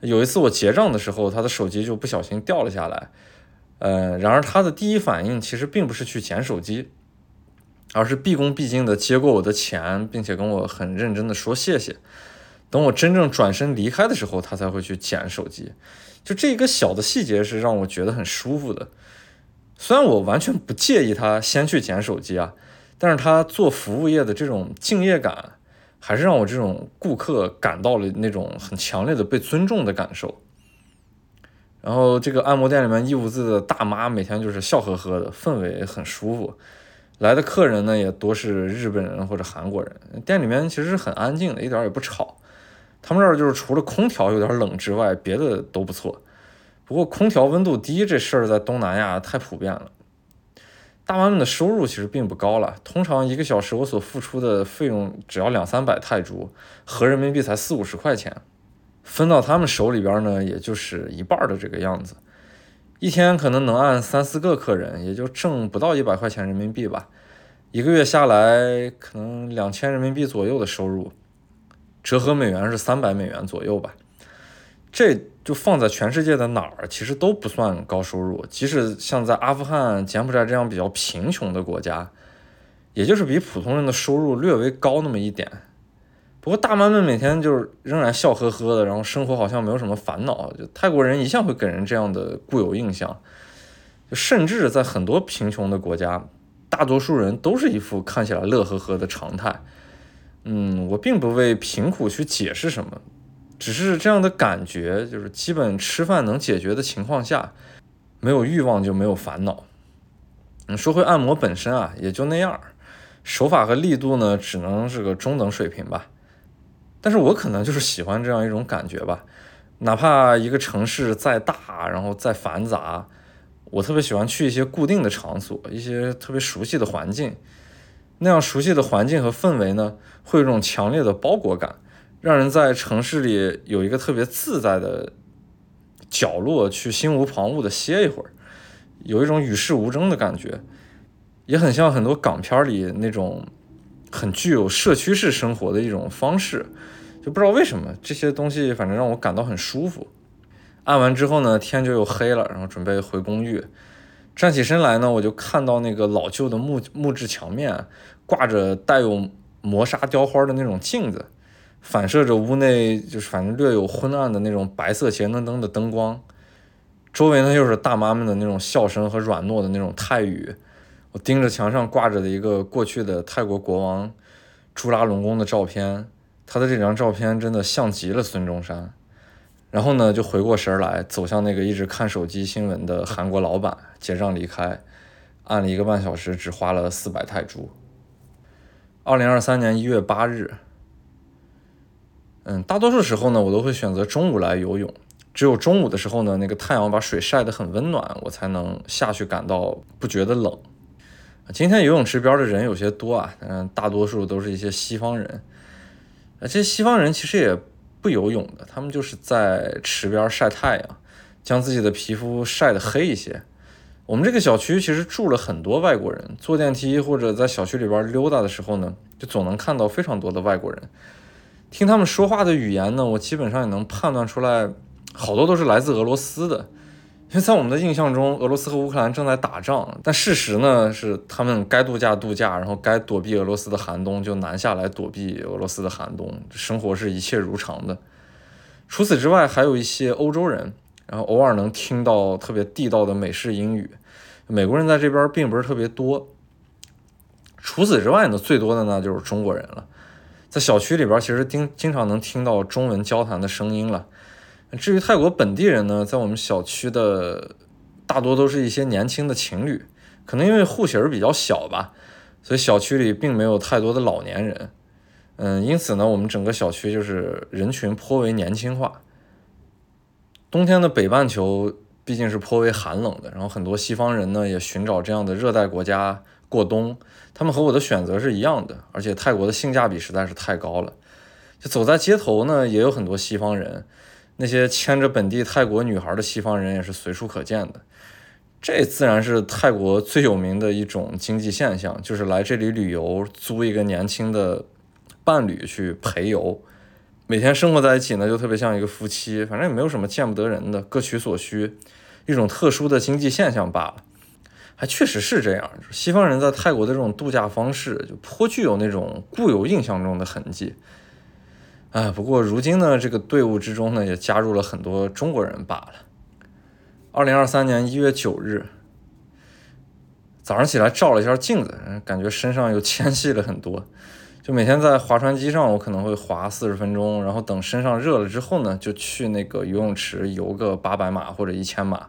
有一次我结账的时候，他的手机就不小心掉了下来。呃，然而他的第一反应其实并不是去捡手机。而是毕恭毕敬地接过我的钱，并且跟我很认真地说谢谢。等我真正转身离开的时候，他才会去捡手机。就这一个小的细节是让我觉得很舒服的。虽然我完全不介意他先去捡手机啊，但是他做服务业的这种敬业感，还是让我这种顾客感到了那种很强烈的被尊重的感受。然后这个按摩店里面一屋子的大妈，每天就是笑呵呵的，氛围很舒服。来的客人呢也多是日本人或者韩国人，店里面其实很安静的，一点也不吵。他们这儿就是除了空调有点冷之外，别的都不错。不过空调温度低这事儿在东南亚太普遍了。大妈们的收入其实并不高了，通常一个小时我所付出的费用只要两三百泰铢，合人民币才四五十块钱，分到他们手里边呢，也就是一半的这个样子。一天可能能按三四个客人，也就挣不到一百块钱人民币吧。一个月下来，可能两千人民币左右的收入，折合美元是三百美元左右吧。这就放在全世界的哪儿，其实都不算高收入。即使像在阿富汗、柬埔寨这样比较贫穷的国家，也就是比普通人的收入略微高那么一点。不过大妈们每天就是仍然笑呵呵的，然后生活好像没有什么烦恼。就泰国人一向会给人这样的固有印象，就甚至在很多贫穷的国家，大多数人都是一副看起来乐呵呵的常态。嗯，我并不为贫苦去解释什么，只是这样的感觉，就是基本吃饭能解决的情况下，没有欲望就没有烦恼。嗯，说回按摩本身啊，也就那样，手法和力度呢，只能是个中等水平吧。但是我可能就是喜欢这样一种感觉吧，哪怕一个城市再大，然后再繁杂，我特别喜欢去一些固定的场所，一些特别熟悉的环境。那样熟悉的环境和氛围呢，会有一种强烈的包裹感，让人在城市里有一个特别自在的角落，去心无旁骛的歇一会儿，有一种与世无争的感觉，也很像很多港片里那种很具有社区式生活的一种方式。就不知道为什么这些东西，反正让我感到很舒服。按完之后呢，天就又黑了，然后准备回公寓。站起身来呢，我就看到那个老旧的木木质墙面挂着带有磨砂雕花的那种镜子，反射着屋内就是反正略有昏暗的那种白色节能灯的灯光。周围呢又是大妈们的那种笑声和软糯的那种泰语。我盯着墙上挂着的一个过去的泰国国王朱拉隆功的照片。他的这张照片真的像极了孙中山，然后呢，就回过神来，走向那个一直看手机新闻的韩国老板，结账离开，按了一个半小时，只花了四百泰铢。二零二三年一月八日，嗯，大多数时候呢，我都会选择中午来游泳，只有中午的时候呢，那个太阳把水晒得很温暖，我才能下去感到不觉得冷。今天游泳池边的人有些多啊，嗯，大多数都是一些西方人。这些西方人其实也不游泳的，他们就是在池边晒太阳，将自己的皮肤晒得黑一些。我们这个小区其实住了很多外国人，坐电梯或者在小区里边溜达的时候呢，就总能看到非常多的外国人。听他们说话的语言呢，我基本上也能判断出来，好多都是来自俄罗斯的。因为在我们的印象中，俄罗斯和乌克兰正在打仗，但事实呢是他们该度假度假，然后该躲避俄罗斯的寒冬就南下来躲避俄罗斯的寒冬，生活是一切如常的。除此之外，还有一些欧洲人，然后偶尔能听到特别地道的美式英语。美国人在这边并不是特别多。除此之外呢，最多的呢就是中国人了，在小区里边其实经经常能听到中文交谈的声音了。至于泰国本地人呢，在我们小区的大多都是一些年轻的情侣，可能因为户型比较小吧，所以小区里并没有太多的老年人。嗯，因此呢，我们整个小区就是人群颇为年轻化。冬天的北半球毕竟是颇为寒冷的，然后很多西方人呢也寻找这样的热带国家过冬，他们和我的选择是一样的，而且泰国的性价比实在是太高了。就走在街头呢，也有很多西方人。那些牵着本地泰国女孩的西方人也是随处可见的，这自然是泰国最有名的一种经济现象，就是来这里旅游，租一个年轻的伴侣去陪游，每天生活在一起呢，就特别像一个夫妻，反正也没有什么见不得人的，各取所需，一种特殊的经济现象罢了。还确实是这样，西方人在泰国的这种度假方式，就颇具有那种固有印象中的痕迹。哎，不过如今呢，这个队伍之中呢，也加入了很多中国人罢了。二零二三年一月九日早上起来照了一下镜子，感觉身上又 纤细了很多。就每天在划船机上，我可能会划四十分钟，然后等身上热了之后呢，就去那个游泳池游个八百码或者一千码，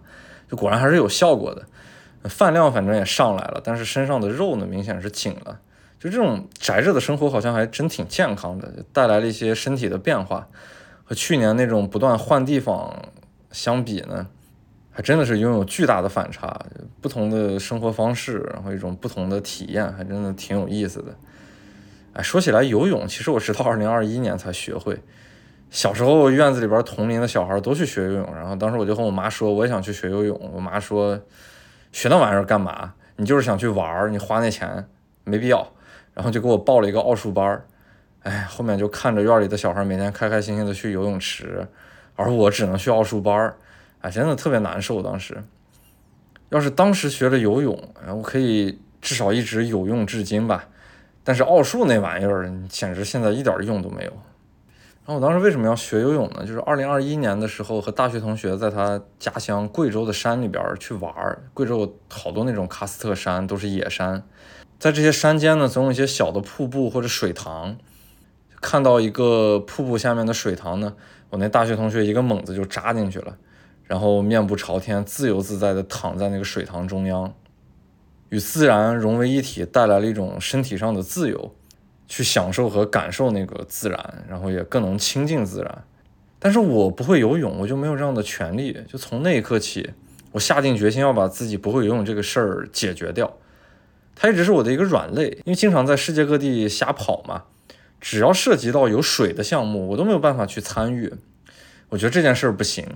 就果然还是有效果的。饭量反正也上来了，但是身上的肉呢，明显是紧了。就这种宅着的生活好像还真挺健康的，带来了一些身体的变化。和去年那种不断换地方相比呢，还真的是拥有巨大的反差。不同的生活方式，然后一种不同的体验，还真的挺有意思的。哎，说起来游泳，其实我直到二零二一年才学会。小时候院子里边同龄的小孩都去学游泳，然后当时我就和我妈说我也想去学游泳。我妈说学那玩意儿干嘛？你就是想去玩儿，你花那钱没必要。然后就给我报了一个奥数班儿，哎，后面就看着院里的小孩每天开开心心的去游泳池，而我只能去奥数班儿，哎，真的特别难受。当时，要是当时学了游泳，我可以至少一直有用至今吧。但是奥数那玩意儿，简直现在一点用都没有。然后我当时为什么要学游泳呢？就是二零二一年的时候，和大学同学在他家乡贵州的山里边去玩儿，贵州有好多那种喀斯特山，都是野山。在这些山间呢，总有一些小的瀑布或者水塘。看到一个瀑布下面的水塘呢，我那大学同学一个猛子就扎进去了，然后面部朝天，自由自在地躺在那个水塘中央，与自然融为一体，带来了一种身体上的自由，去享受和感受那个自然，然后也更能亲近自然。但是我不会游泳，我就没有这样的权利。就从那一刻起，我下定决心要把自己不会游泳这个事儿解决掉。它一直是我的一个软肋，因为经常在世界各地瞎跑嘛，只要涉及到有水的项目，我都没有办法去参与。我觉得这件事儿不行。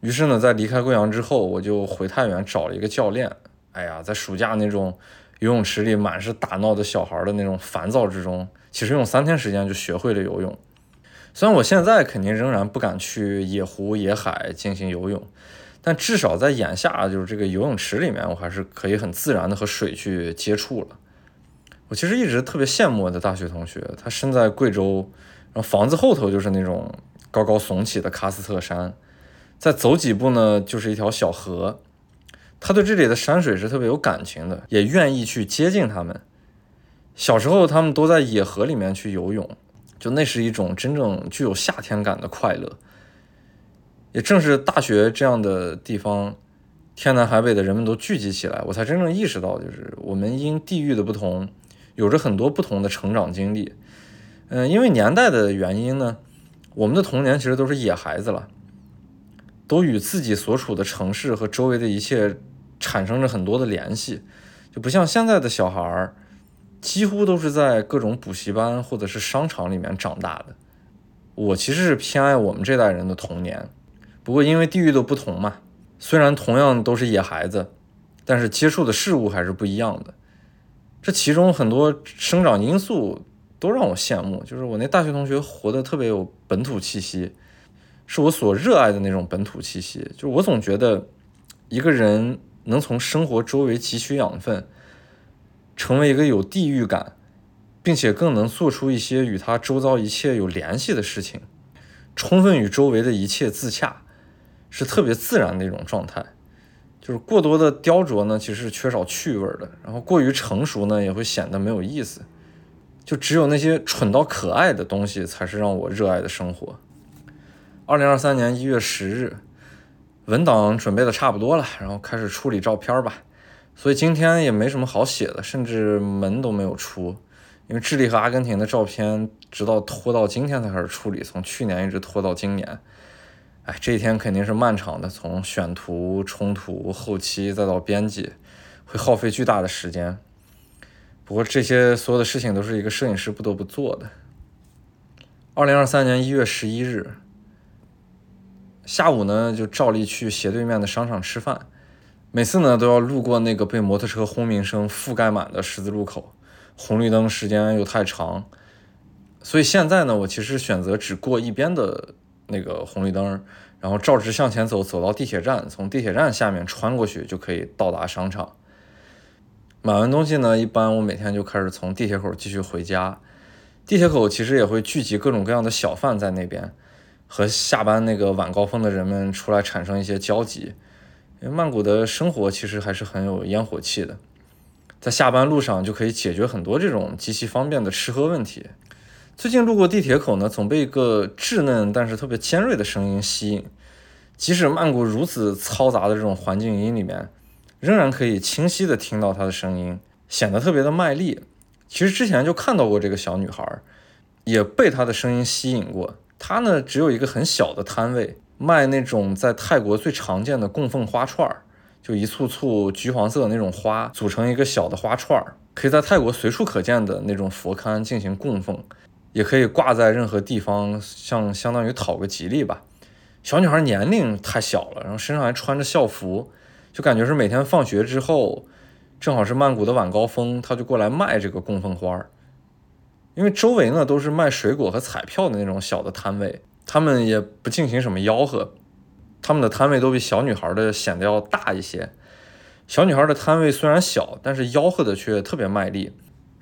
于是呢，在离开贵阳之后，我就回太原找了一个教练。哎呀，在暑假那种游泳池里满是打闹的小孩的那种烦躁之中，其实用三天时间就学会了游泳。虽然我现在肯定仍然不敢去野湖野海进行游泳，但至少在眼下就是这个游泳池里面，我还是可以很自然的和水去接触了。我其实一直特别羡慕我的大学同学，他身在贵州，然后房子后头就是那种高高耸起的喀斯特山，再走几步呢就是一条小河，他对这里的山水是特别有感情的，也愿意去接近他们。小时候他们都在野河里面去游泳。就那是一种真正具有夏天感的快乐，也正是大学这样的地方，天南海北的人们都聚集起来，我才真正意识到，就是我们因地域的不同，有着很多不同的成长经历。嗯，因为年代的原因呢，我们的童年其实都是野孩子了，都与自己所处的城市和周围的一切产生着很多的联系，就不像现在的小孩儿。几乎都是在各种补习班或者是商场里面长大的。我其实是偏爱我们这代人的童年，不过因为地域的不同嘛，虽然同样都是野孩子，但是接触的事物还是不一样的。这其中很多生长因素都让我羡慕，就是我那大学同学活得特别有本土气息，是我所热爱的那种本土气息。就我总觉得一个人能从生活周围汲取养分。成为一个有地域感，并且更能做出一些与他周遭一切有联系的事情，充分与周围的一切自洽，是特别自然的一种状态。就是过多的雕琢呢，其实是缺少趣味的；然后过于成熟呢，也会显得没有意思。就只有那些蠢到可爱的东西，才是让我热爱的生活。二零二三年一月十日，文档准备的差不多了，然后开始处理照片吧。所以今天也没什么好写的，甚至门都没有出，因为智利和阿根廷的照片直到拖到今天才开始处理，从去年一直拖到今年。哎，这一天肯定是漫长的，从选图、冲图、后期再到编辑，会耗费巨大的时间。不过这些所有的事情都是一个摄影师不得不做的。二零二三年一月十一日下午呢，就照例去斜对面的商场吃饭。每次呢都要路过那个被摩托车轰鸣声覆盖满的十字路口，红绿灯时间又太长，所以现在呢我其实选择只过一边的那个红绿灯，然后照直向前走，走到地铁站，从地铁站下面穿过去就可以到达商场。买完东西呢，一般我每天就开始从地铁口继续回家。地铁口其实也会聚集各种各样的小贩在那边，和下班那个晚高峰的人们出来产生一些交集。因为曼谷的生活其实还是很有烟火气的，在下班路上就可以解决很多这种极其方便的吃喝问题。最近路过地铁口呢，总被一个稚嫩但是特别尖锐的声音吸引。即使曼谷如此嘈杂的这种环境音里面，仍然可以清晰的听到她的声音，显得特别的卖力。其实之前就看到过这个小女孩，也被她的声音吸引过。她呢，只有一个很小的摊位。卖那种在泰国最常见的供奉花串儿，就一簇簇橘黄色那种花组成一个小的花串儿，可以在泰国随处可见的那种佛龛进行供奉，也可以挂在任何地方，像相当于讨个吉利吧。小女孩年龄太小了，然后身上还穿着校服，就感觉是每天放学之后，正好是曼谷的晚高峰，她就过来卖这个供奉花儿。因为周围呢都是卖水果和彩票的那种小的摊位。他们也不进行什么吆喝，他们的摊位都比小女孩的显得要大一些。小女孩的摊位虽然小，但是吆喝的却特别卖力，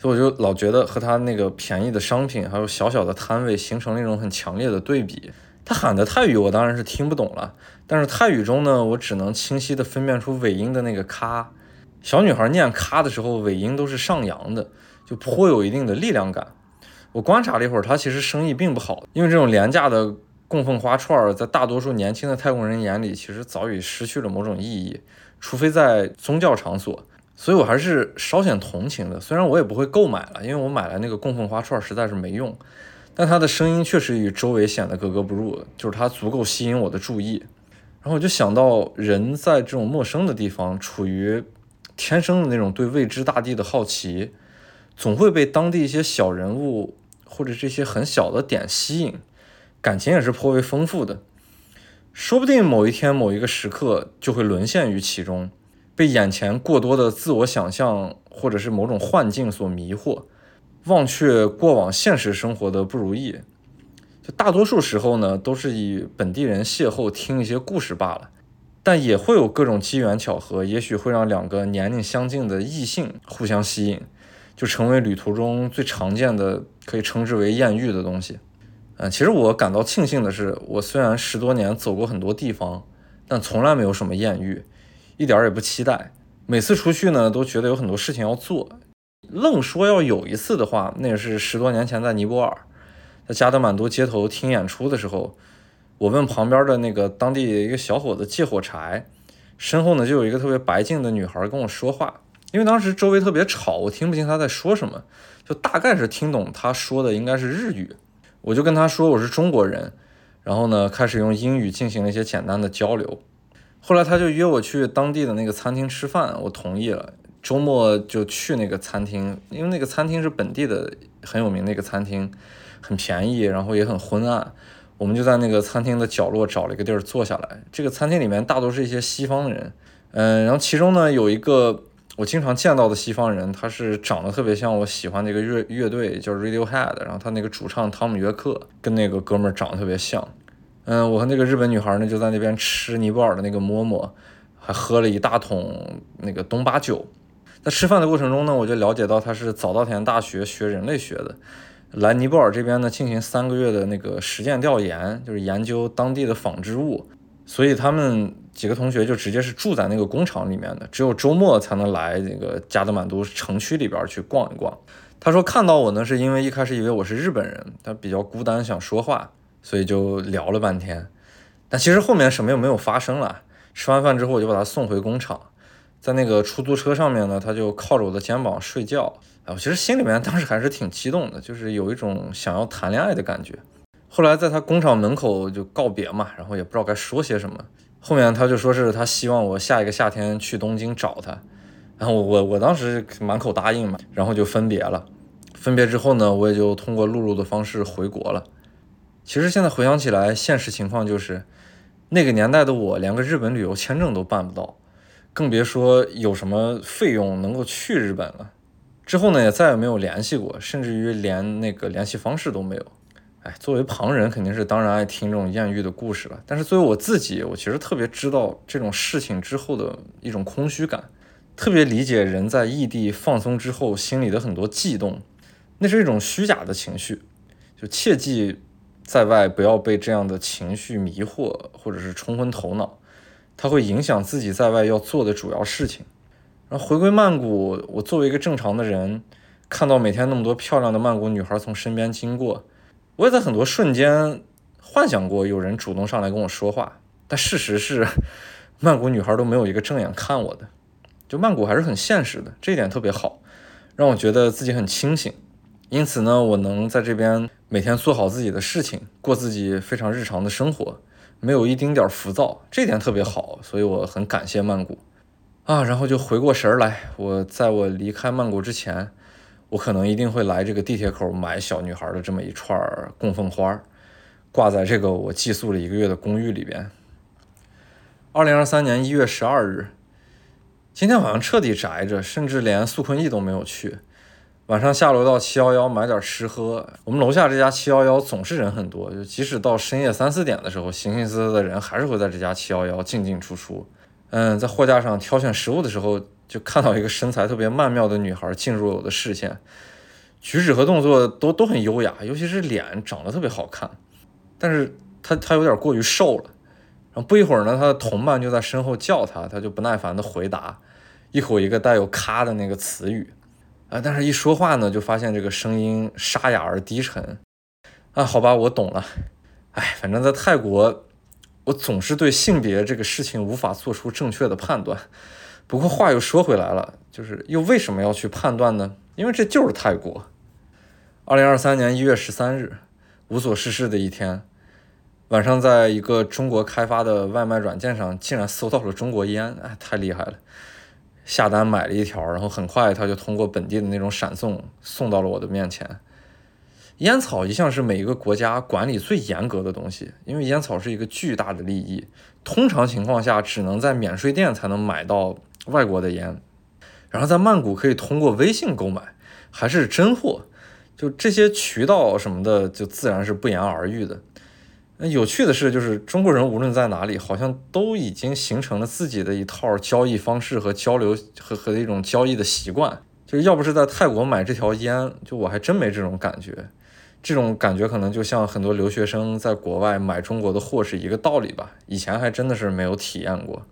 所以我就老觉得和他那个便宜的商品还有小小的摊位形成了一种很强烈的对比。他喊的泰语我当然是听不懂了，但是泰语中呢，我只能清晰的分辨出尾音的那个咔。小女孩念咔的时候，尾音都是上扬的，就颇有一定的力量感。我观察了一会儿，他其实生意并不好，因为这种廉价的供奉花串儿在大多数年轻的泰国人眼里，其实早已失去了某种意义，除非在宗教场所。所以我还是稍显同情的。虽然我也不会购买了，因为我买来那个供奉花串实在是没用。但它的声音确实与周围显得格格不入，就是它足够吸引我的注意。然后我就想到，人在这种陌生的地方，处于天生的那种对未知大地的好奇，总会被当地一些小人物或者这些很小的点吸引。感情也是颇为丰富的，说不定某一天某一个时刻就会沦陷于其中，被眼前过多的自我想象或者是某种幻境所迷惑，忘却过往现实生活的不如意。就大多数时候呢，都是以本地人邂逅听一些故事罢了，但也会有各种机缘巧合，也许会让两个年龄相近的异性互相吸引，就成为旅途中最常见的可以称之为艳遇的东西。嗯，其实我感到庆幸的是，我虽然十多年走过很多地方，但从来没有什么艳遇，一点儿也不期待。每次出去呢，都觉得有很多事情要做。愣说要有一次的话，那也是十多年前在尼泊尔，在加德满都街头听演出的时候，我问旁边的那个当地一个小伙子借火柴，身后呢就有一个特别白净的女孩跟我说话，因为当时周围特别吵，我听不清她在说什么，就大概是听懂她说的应该是日语。我就跟她说我是中国人，然后呢，开始用英语进行了一些简单的交流。后来他就约我去当地的那个餐厅吃饭，我同意了。周末就去那个餐厅，因为那个餐厅是本地的很有名的一个餐厅，很便宜，然后也很昏暗。我们就在那个餐厅的角落找了一个地儿坐下来。这个餐厅里面大多是一些西方人，嗯，然后其中呢有一个。我经常见到的西方人，他是长得特别像我喜欢的一个乐乐队，叫 Radiohead。然后他那个主唱汤姆约克跟那个哥们儿长得特别像。嗯，我和那个日本女孩呢就在那边吃尼泊尔的那个馍馍，还喝了一大桶那个东巴酒。在吃饭的过程中呢，我就了解到他是早稻田大学学人类学的，来尼泊尔这边呢进行三个月的那个实践调研，就是研究当地的纺织物。所以他们几个同学就直接是住在那个工厂里面的，只有周末才能来那个加德满都城区里边去逛一逛。他说看到我呢，是因为一开始以为我是日本人，他比较孤单想说话，所以就聊了半天。但其实后面什么也没有发生了。吃完饭之后，我就把他送回工厂，在那个出租车上面呢，他就靠着我的肩膀睡觉。哎，我其实心里面当时还是挺激动的，就是有一种想要谈恋爱的感觉。后来在他工厂门口就告别嘛，然后也不知道该说些什么。后面他就说是他希望我下一个夏天去东京找他，然后我我我当时满口答应嘛，然后就分别了。分别之后呢，我也就通过陆路的方式回国了。其实现在回想起来，现实情况就是那个年代的我连个日本旅游签证都办不到，更别说有什么费用能够去日本了。之后呢，也再也没有联系过，甚至于连那个联系方式都没有。哎，作为旁人肯定是当然爱听这种艳遇的故事了。但是作为我自己，我其实特别知道这种事情之后的一种空虚感，特别理解人在异地放松之后心里的很多悸动，那是一种虚假的情绪。就切记在外不要被这样的情绪迷惑，或者是冲昏头脑，它会影响自己在外要做的主要事情。然后回归曼谷，我作为一个正常的人，看到每天那么多漂亮的曼谷女孩从身边经过。我也在很多瞬间幻想过有人主动上来跟我说话，但事实是，曼谷女孩都没有一个正眼看我的。就曼谷还是很现实的，这一点特别好，让我觉得自己很清醒。因此呢，我能在这边每天做好自己的事情，过自己非常日常的生活，没有一丁点浮躁，这点特别好，所以我很感谢曼谷啊。然后就回过神来，我在我离开曼谷之前。我可能一定会来这个地铁口买小女孩的这么一串供奉花，挂在这个我寄宿了一个月的公寓里边。二零二三年一月十二日，今天晚上彻底宅着，甚至连素坤驿都没有去。晚上下楼到七幺幺买点吃喝。我们楼下这家七幺幺总是人很多，就即使到深夜三四点的时候，形形色色的人还是会在这家七幺幺进进出出。嗯，在货架上挑选食物的时候。就看到一个身材特别曼妙的女孩进入了我的视线，举止和动作都都很优雅，尤其是脸长得特别好看，但是她她有点过于瘦了。然后不一会儿呢，她的同伴就在身后叫她，她就不耐烦的回答，一口一个带有“咔”的那个词语，啊，但是一说话呢，就发现这个声音沙哑而低沉。啊，好吧，我懂了，哎，反正在泰国，我总是对性别这个事情无法做出正确的判断。不过话又说回来了，就是又为什么要去判断呢？因为这就是泰国。二零二三年一月十三日，无所事事的一天，晚上在一个中国开发的外卖软件上，竟然搜到了中国烟，哎，太厉害了！下单买了一条，然后很快他就通过本地的那种闪送送到了我的面前。烟草一向是每一个国家管理最严格的东西，因为烟草是一个巨大的利益，通常情况下只能在免税店才能买到外国的烟，然后在曼谷可以通过微信购买，还是真货。就这些渠道什么的，就自然是不言而喻的。那有趣的是，就是中国人无论在哪里，好像都已经形成了自己的一套交易方式和交流和和一种交易的习惯。就是要不是在泰国买这条烟，就我还真没这种感觉。这种感觉可能就像很多留学生在国外买中国的货是一个道理吧。以前还真的是没有体验过。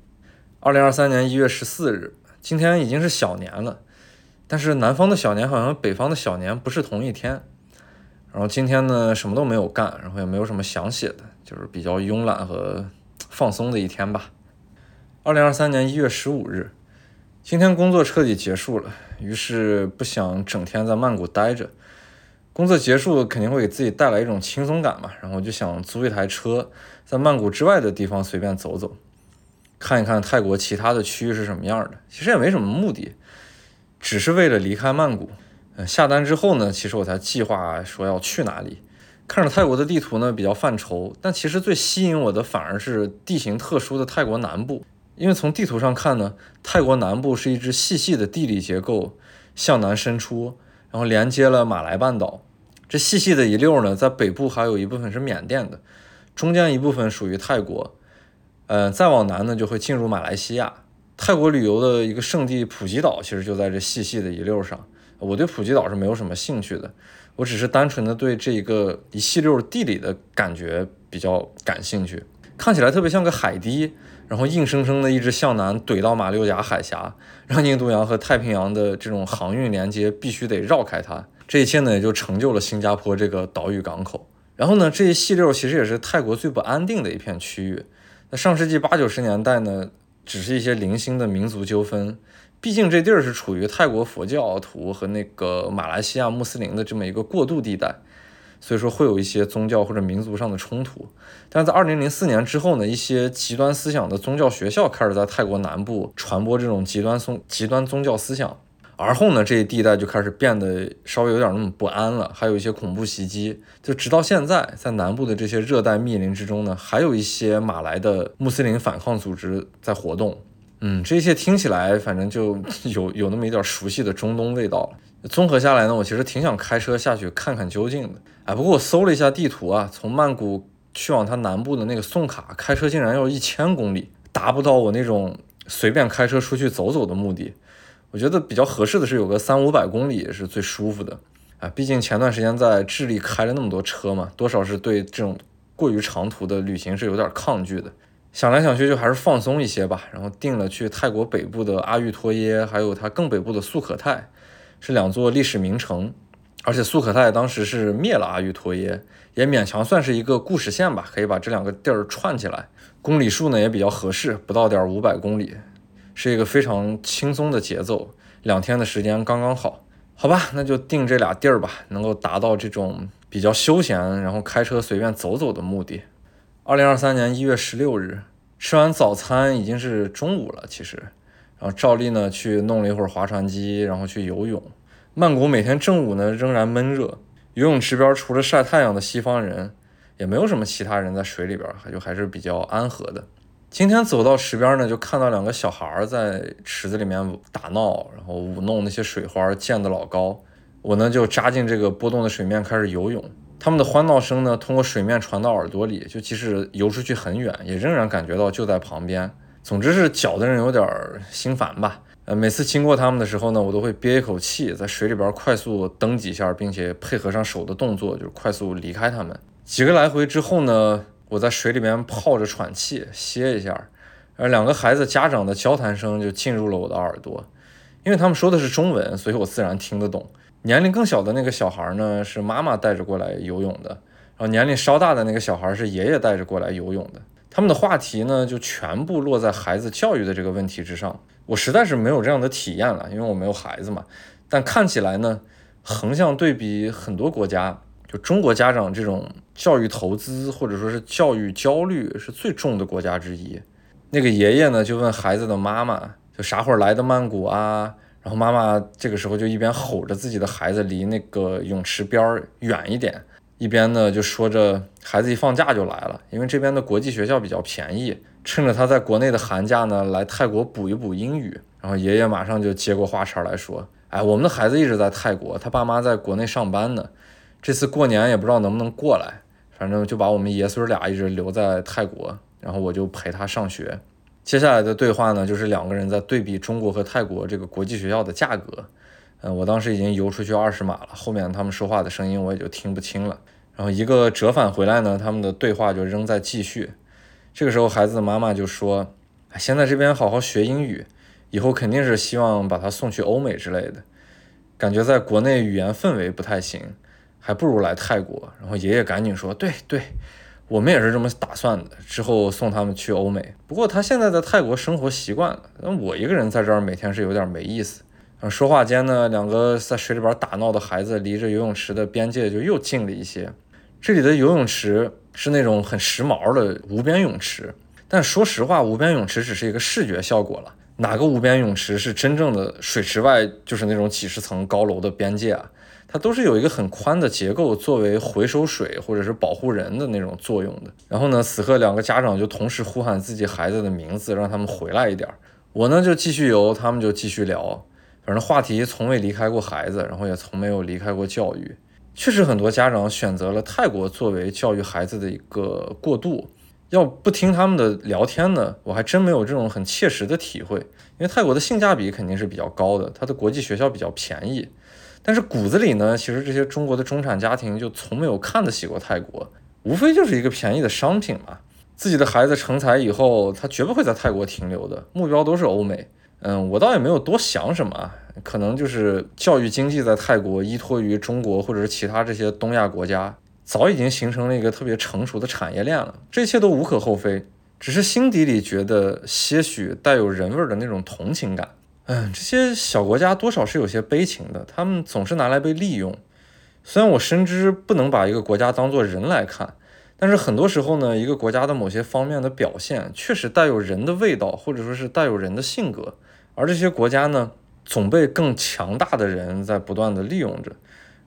二零二三年一月十四日，今天已经是小年了。但是南方的小年好像北方的小年不是同一天，然后今天呢什么都没有干，然后也没有什么想写的，就是比较慵懒和放松的一天吧。二零二三年一月十五日，今天工作彻底结束了，于是不想整天在曼谷待着。工作结束肯定会给自己带来一种轻松感嘛，然后就想租一台车，在曼谷之外的地方随便走走，看一看泰国其他的区域是什么样的。其实也没什么目的。只是为了离开曼谷，嗯，下单之后呢，其实我才计划说要去哪里。看着泰国的地图呢，比较犯愁，但其实最吸引我的反而是地形特殊的泰国南部。因为从地图上看呢，泰国南部是一支细细的地理结构向南伸出，然后连接了马来半岛。这细细的一溜呢，在北部还有一部分是缅甸的，中间一部分属于泰国，呃，再往南呢就会进入马来西亚。泰国旅游的一个圣地普吉岛，其实就在这细细的一溜上。我对普吉岛是没有什么兴趣的，我只是单纯的对这一个一细溜地理的感觉比较感兴趣。看起来特别像个海堤，然后硬生生的一直向南怼到马六甲海峡，让印度洋和太平洋的这种航运连接必须得绕开它。这一切呢，也就成就了新加坡这个岛屿港口。然后呢，这一细溜其实也是泰国最不安定的一片区域。那上世纪八九十年代呢？只是一些零星的民族纠纷，毕竟这地儿是处于泰国佛教徒和那个马来西亚穆斯林的这么一个过渡地带，所以说会有一些宗教或者民族上的冲突。但在二零零四年之后呢，一些极端思想的宗教学校开始在泰国南部传播这种极端宗极端宗教思想。而后呢，这一地带就开始变得稍微有点那么不安了，还有一些恐怖袭击。就直到现在，在南部的这些热带密林之中呢，还有一些马来的穆斯林反抗组织在活动。嗯，这些听起来反正就 有有那么一点熟悉的中东味道了。综合下来呢，我其实挺想开车下去看看究竟的。哎，不过我搜了一下地图啊，从曼谷去往它南部的那个宋卡，开车竟然要一千公里，达不到我那种随便开车出去走走的目的。我觉得比较合适的是有个三五百公里是最舒服的啊，毕竟前段时间在智利开了那么多车嘛，多少是对这种过于长途的旅行是有点抗拒的。想来想去就还是放松一些吧，然后定了去泰国北部的阿育托耶，还有它更北部的素可泰，是两座历史名城。而且素可泰当时是灭了阿育托耶，也勉强算是一个故事线吧，可以把这两个地儿串起来。公里数呢也比较合适，不到点五百公里。是一个非常轻松的节奏，两天的时间刚刚好，好吧，那就定这俩地儿吧，能够达到这种比较休闲，然后开车随便走走的目的。二零二三年一月十六日，吃完早餐已经是中午了，其实，然后照例呢去弄了一会儿划船机，然后去游泳。曼谷每天正午呢仍然闷热，游泳池边除了晒太阳的西方人，也没有什么其他人在水里边，就还是比较安和的。今天走到池边呢，就看到两个小孩在池子里面打闹，然后舞弄那些水花，溅得老高。我呢就扎进这个波动的水面开始游泳。他们的欢闹声呢，通过水面传到耳朵里，就即使游出去很远，也仍然感觉到就在旁边。总之是搅得人有点心烦吧。呃，每次经过他们的时候呢，我都会憋一口气，在水里边快速蹬几下，并且配合上手的动作，就是快速离开他们。几个来回之后呢。我在水里面泡着喘气歇一下，而两个孩子家长的交谈声就进入了我的耳朵，因为他们说的是中文，所以我自然听得懂。年龄更小的那个小孩呢，是妈妈带着过来游泳的，然后年龄稍大的那个小孩是爷爷带着过来游泳的。他们的话题呢，就全部落在孩子教育的这个问题之上。我实在是没有这样的体验了，因为我没有孩子嘛。但看起来呢，横向对比很多国家，就中国家长这种教育投资或者说是教育焦虑是最重的国家之一。那个爷爷呢，就问孩子的妈妈，就啥会儿来的曼谷啊？然后妈妈这个时候就一边吼着自己的孩子离那个泳池边儿远一点，一边呢就说着孩子一放假就来了，因为这边的国际学校比较便宜。趁着他在国内的寒假呢，来泰国补一补英语。然后爷爷马上就接过话茬来说：“哎，我们的孩子一直在泰国，他爸妈在国内上班呢。这次过年也不知道能不能过来，反正就把我们爷孙俩一直留在泰国，然后我就陪他上学。接下来的对话呢，就是两个人在对比中国和泰国这个国际学校的价格。嗯，我当时已经游出去二十码了，后面他们说话的声音我也就听不清了。然后一个折返回来呢，他们的对话就仍在继续。”这个时候，孩子的妈妈就说：“先在这边好好学英语，以后肯定是希望把他送去欧美之类的。感觉在国内语言氛围不太行，还不如来泰国。”然后爷爷赶紧说：“对对，我们也是这么打算的，之后送他们去欧美。不过他现在在泰国生活习惯了，那我一个人在这儿每天是有点没意思。”说话间呢，两个在水里边打闹的孩子离着游泳池的边界就又近了一些。这里的游泳池。是那种很时髦的无边泳池，但说实话，无边泳池只是一个视觉效果了。哪个无边泳池是真正的水池外就是那种几十层高楼的边界啊？它都是有一个很宽的结构作为回收水或者是保护人的那种作用的。然后呢，此刻两个家长就同时呼喊自己孩子的名字，让他们回来一点。我呢就继续游，他们就继续聊，反正话题从未离开过孩子，然后也从没有离开过教育。确实，很多家长选择了泰国作为教育孩子的一个过渡。要不听他们的聊天呢，我还真没有这种很切实的体会。因为泰国的性价比肯定是比较高的，它的国际学校比较便宜。但是骨子里呢，其实这些中国的中产家庭就从没有看得起过泰国，无非就是一个便宜的商品嘛。自己的孩子成才以后，他绝不会在泰国停留的，目标都是欧美。嗯，我倒也没有多想什么，可能就是教育经济在泰国依托于中国或者是其他这些东亚国家，早已经形成了一个特别成熟的产业链了，这一切都无可厚非，只是心底里觉得些许带有人味的那种同情感。嗯，这些小国家多少是有些悲情的，他们总是拿来被利用。虽然我深知不能把一个国家当做人来看。但是很多时候呢，一个国家的某些方面的表现确实带有人的味道，或者说是带有人的性格，而这些国家呢，总被更强大的人在不断的利用着，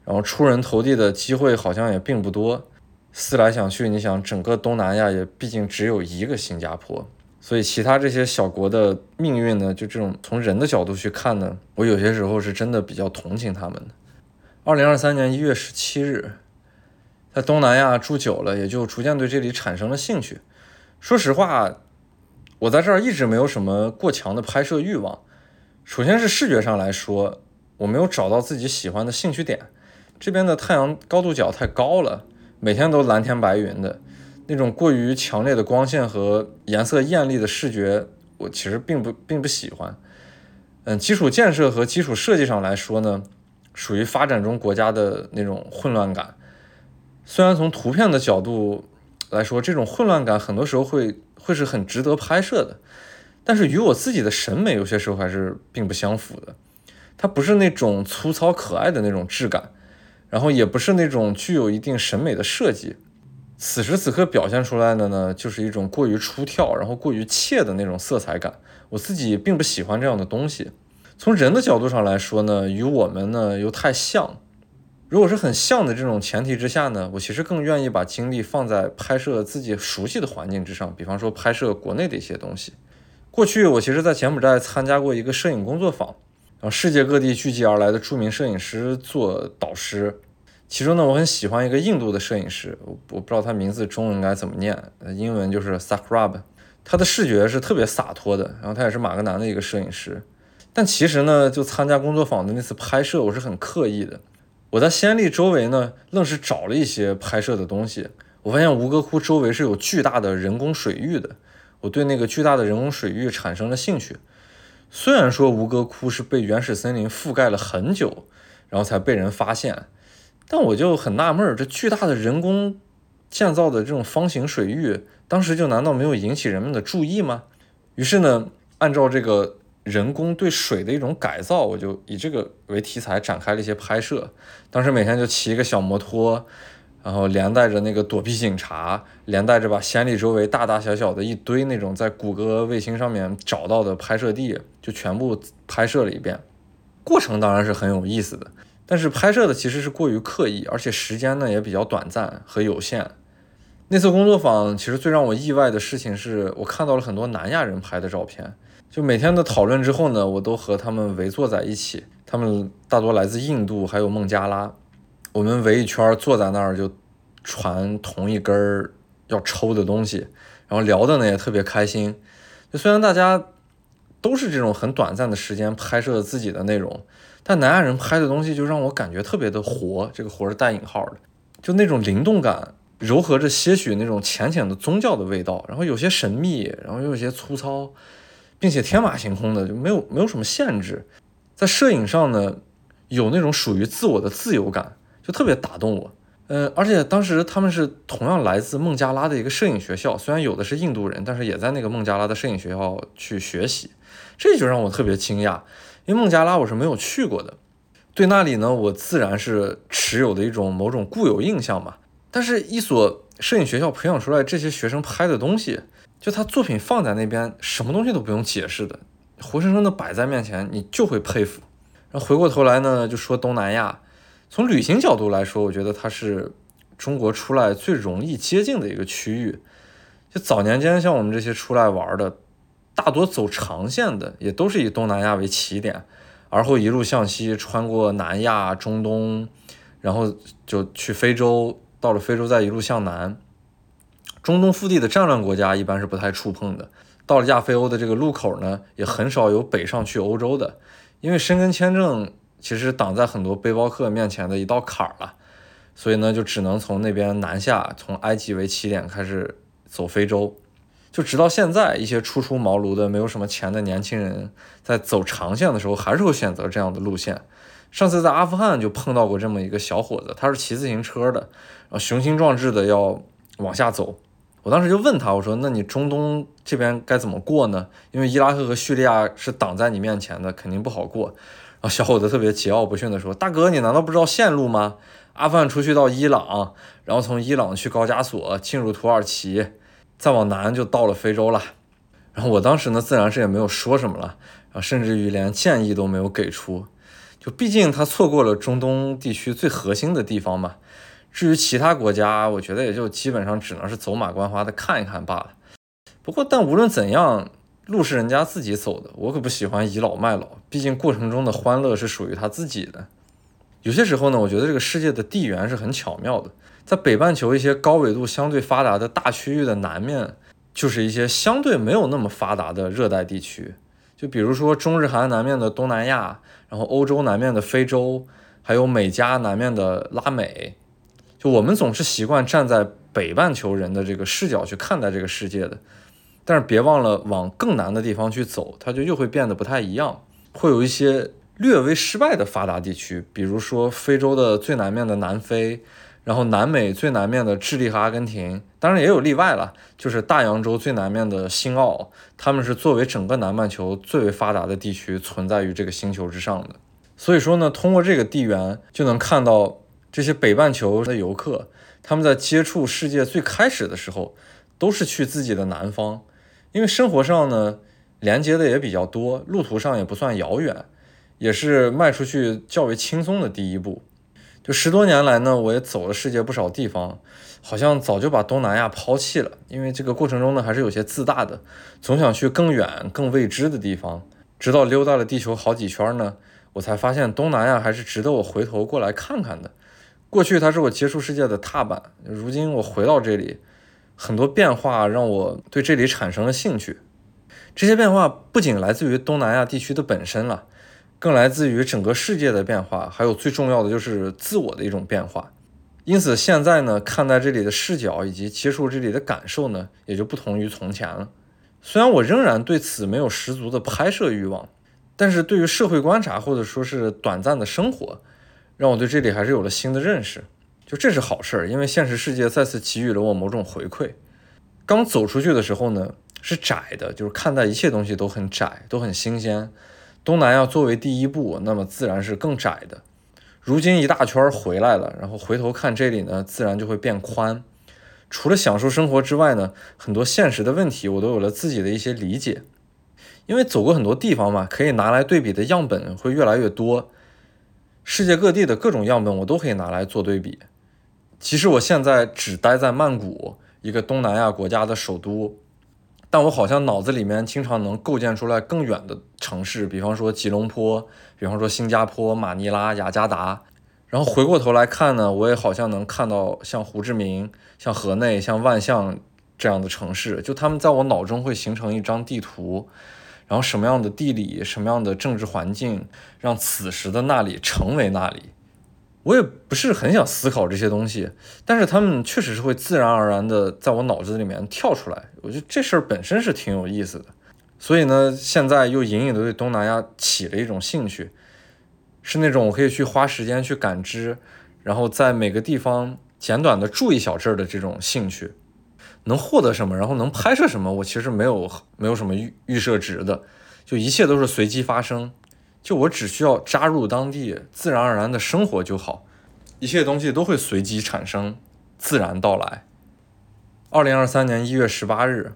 然后出人头地的机会好像也并不多。思来想去，你想整个东南亚也毕竟只有一个新加坡，所以其他这些小国的命运呢，就这种从人的角度去看呢，我有些时候是真的比较同情他们的。二零二三年一月十七日。在东南亚住久了，也就逐渐对这里产生了兴趣。说实话，我在这儿一直没有什么过强的拍摄欲望。首先是视觉上来说，我没有找到自己喜欢的兴趣点。这边的太阳高度角太高了，每天都蓝天白云的，那种过于强烈的光线和颜色艳丽的视觉，我其实并不并不喜欢。嗯，基础建设和基础设计上来说呢，属于发展中国家的那种混乱感。虽然从图片的角度来说，这种混乱感很多时候会会是很值得拍摄的，但是与我自己的审美有些时候还是并不相符的。它不是那种粗糙可爱的那种质感，然后也不是那种具有一定审美的设计。此时此刻表现出来的呢，就是一种过于出挑，然后过于怯的那种色彩感。我自己并不喜欢这样的东西。从人的角度上来说呢，与我们呢又太像。如果是很像的这种前提之下呢，我其实更愿意把精力放在拍摄自己熟悉的环境之上，比方说拍摄国内的一些东西。过去我其实，在柬埔寨参加过一个摄影工作坊，然后世界各地聚集而来的著名摄影师做导师。其中呢，我很喜欢一个印度的摄影师，我我不知道他名字中文应该怎么念，英文就是 Sakrab。他的视觉是特别洒脱的，然后他也是马格南的一个摄影师。但其实呢，就参加工作坊的那次拍摄，我是很刻意的。我在暹粒周围呢，愣是找了一些拍摄的东西。我发现吴哥窟周围是有巨大的人工水域的，我对那个巨大的人工水域产生了兴趣。虽然说吴哥窟是被原始森林覆盖了很久，然后才被人发现，但我就很纳闷儿，这巨大的人工建造的这种方形水域，当时就难道没有引起人们的注意吗？于是呢，按照这个人工对水的一种改造，我就以这个为题材展开了一些拍摄。当时每天就骑一个小摩托，然后连带着那个躲避警察，连带着把仙里周围大大小小的一堆那种在谷歌卫星上面找到的拍摄地，就全部拍摄了一遍。过程当然是很有意思的，但是拍摄的其实是过于刻意，而且时间呢也比较短暂和有限。那次工作坊其实最让我意外的事情是我看到了很多南亚人拍的照片。就每天的讨论之后呢，我都和他们围坐在一起，他们大多来自印度还有孟加拉。我们围一圈坐在那儿就传同一根儿要抽的东西，然后聊的呢也特别开心。就虽然大家都是这种很短暂的时间拍摄自己的内容，但南亚人拍的东西就让我感觉特别的活，这个活是带引号的，就那种灵动感，糅合着些许那种浅浅的宗教的味道，然后有些神秘，然后又有些粗糙，并且天马行空的，就没有没有什么限制。在摄影上呢，有那种属于自我的自由感。就特别打动我，呃，而且当时他们是同样来自孟加拉的一个摄影学校，虽然有的是印度人，但是也在那个孟加拉的摄影学校去学习，这就让我特别惊讶，因为孟加拉我是没有去过的，对那里呢，我自然是持有的一种某种固有印象嘛。但是，一所摄影学校培养出来这些学生拍的东西，就他作品放在那边，什么东西都不用解释的，活生生的摆在面前，你就会佩服。然后回过头来呢，就说东南亚。从旅行角度来说，我觉得它是中国出来最容易接近的一个区域。就早年间，像我们这些出来玩的，大多走长线的，也都是以东南亚为起点，而后一路向西，穿过南亚、中东，然后就去非洲，到了非洲再一路向南。中东腹地的战乱国家一般是不太触碰的。到了亚非欧的这个路口呢，也很少有北上去欧洲的，因为申根签证。其实挡在很多背包客面前的一道坎儿了，所以呢，就只能从那边南下，从埃及为起点开始走非洲，就直到现在，一些初出茅庐的、没有什么钱的年轻人，在走长线的时候，还是会选择这样的路线。上次在阿富汗就碰到过这么一个小伙子，他是骑自行车的，然后雄心壮志的要往下走。我当时就问他，我说：“那你中东这边该怎么过呢？因为伊拉克和叙利亚是挡在你面前的，肯定不好过。”然后小伙子特别桀骜不驯地说：“大哥，你难道不知道线路吗？阿富汗出去到伊朗，然后从伊朗去高加索，进入土耳其，再往南就到了非洲了。”然后我当时呢，自然是也没有说什么了，然后甚至于连建议都没有给出。就毕竟他错过了中东地区最核心的地方嘛。至于其他国家，我觉得也就基本上只能是走马观花的看一看罢了。不过，但无论怎样。路是人家自己走的，我可不喜欢倚老卖老。毕竟过程中的欢乐是属于他自己的。有些时候呢，我觉得这个世界的地缘是很巧妙的。在北半球一些高纬度相对发达的大区域的南面，就是一些相对没有那么发达的热带地区。就比如说中日韩南面的东南亚，然后欧洲南面的非洲，还有美加南面的拉美。就我们总是习惯站在北半球人的这个视角去看待这个世界的。但是别忘了往更南的地方去走，它就又会变得不太一样。会有一些略微失败的发达地区，比如说非洲的最南面的南非，然后南美最南面的智利和阿根廷，当然也有例外了，就是大洋洲最南面的新奥，他们是作为整个南半球最为发达的地区存在于这个星球之上的。所以说呢，通过这个地缘就能看到这些北半球的游客，他们在接触世界最开始的时候，都是去自己的南方。因为生活上呢，连接的也比较多，路途上也不算遥远，也是迈出去较为轻松的第一步。就十多年来呢，我也走了世界不少地方，好像早就把东南亚抛弃了。因为这个过程中呢，还是有些自大的，总想去更远、更未知的地方。直到溜达了地球好几圈呢，我才发现东南亚还是值得我回头过来看看的。过去它是我接触世界的踏板，如今我回到这里。很多变化让我对这里产生了兴趣。这些变化不仅来自于东南亚地区的本身了，更来自于整个世界的变化，还有最重要的就是自我的一种变化。因此，现在呢，看待这里的视角以及接触这里的感受呢，也就不同于从前了。虽然我仍然对此没有十足的拍摄欲望，但是对于社会观察或者说是短暂的生活，让我对这里还是有了新的认识。就这是好事儿，因为现实世界再次给予了我某种回馈。刚走出去的时候呢，是窄的，就是看待一切东西都很窄，都很新鲜。东南亚作为第一步，那么自然是更窄的。如今一大圈回来了，然后回头看这里呢，自然就会变宽。除了享受生活之外呢，很多现实的问题我都有了自己的一些理解。因为走过很多地方嘛，可以拿来对比的样本会越来越多。世界各地的各种样本我都可以拿来做对比。其实我现在只待在曼谷，一个东南亚国家的首都。但我好像脑子里面经常能构建出来更远的城市，比方说吉隆坡，比方说新加坡、马尼拉、雅加达。然后回过头来看呢，我也好像能看到像胡志明、像河内、像万象这样的城市，就他们在我脑中会形成一张地图。然后什么样的地理、什么样的政治环境，让此时的那里成为那里？我也不是很想思考这些东西，但是他们确实是会自然而然的在我脑子里面跳出来。我觉得这事儿本身是挺有意思的，所以呢，现在又隐隐的对东南亚起了一种兴趣，是那种我可以去花时间去感知，然后在每个地方简短的住一小阵儿的这种兴趣。能获得什么，然后能拍摄什么，我其实没有没有什么预预设值的，就一切都是随机发生。就我只需要扎入当地，自然而然的生活就好，一切东西都会随机产生，自然到来。二零二三年一月十八日，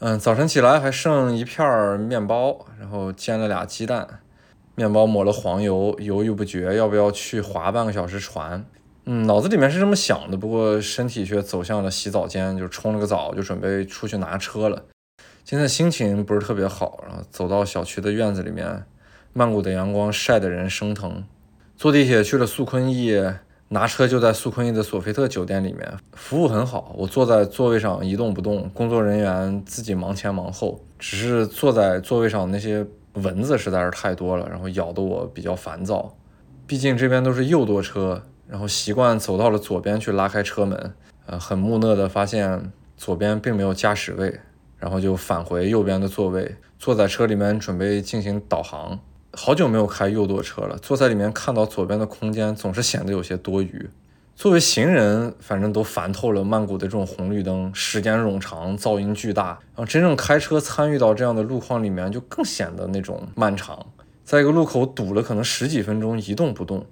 嗯，早晨起来还剩一片面包，然后煎了俩鸡蛋，面包抹了黄油，犹豫不决要不要去划半个小时船。嗯，脑子里面是这么想的，不过身体却走向了洗澡间，就冲了个澡，就准备出去拿车了。现在心情不是特别好，然后走到小区的院子里面。曼谷的阳光晒得人生疼。坐地铁去了素坤逸，拿车就在素坤逸的索菲特酒店里面，服务很好。我坐在座位上一动不动，工作人员自己忙前忙后。只是坐在座位上那些蚊子实在是太多了，然后咬得我比较烦躁。毕竟这边都是右舵车，然后习惯走到了左边去拉开车门，呃，很木讷的发现左边并没有驾驶位，然后就返回右边的座位，坐在车里面准备进行导航。好久没有开右舵车了，坐在里面看到左边的空间总是显得有些多余。作为行人，反正都烦透了曼谷的这种红绿灯，时间冗长，噪音巨大。然后真正开车参与到这样的路况里面，就更显得那种漫长。在一个路口堵了可能十几分钟，一动不动，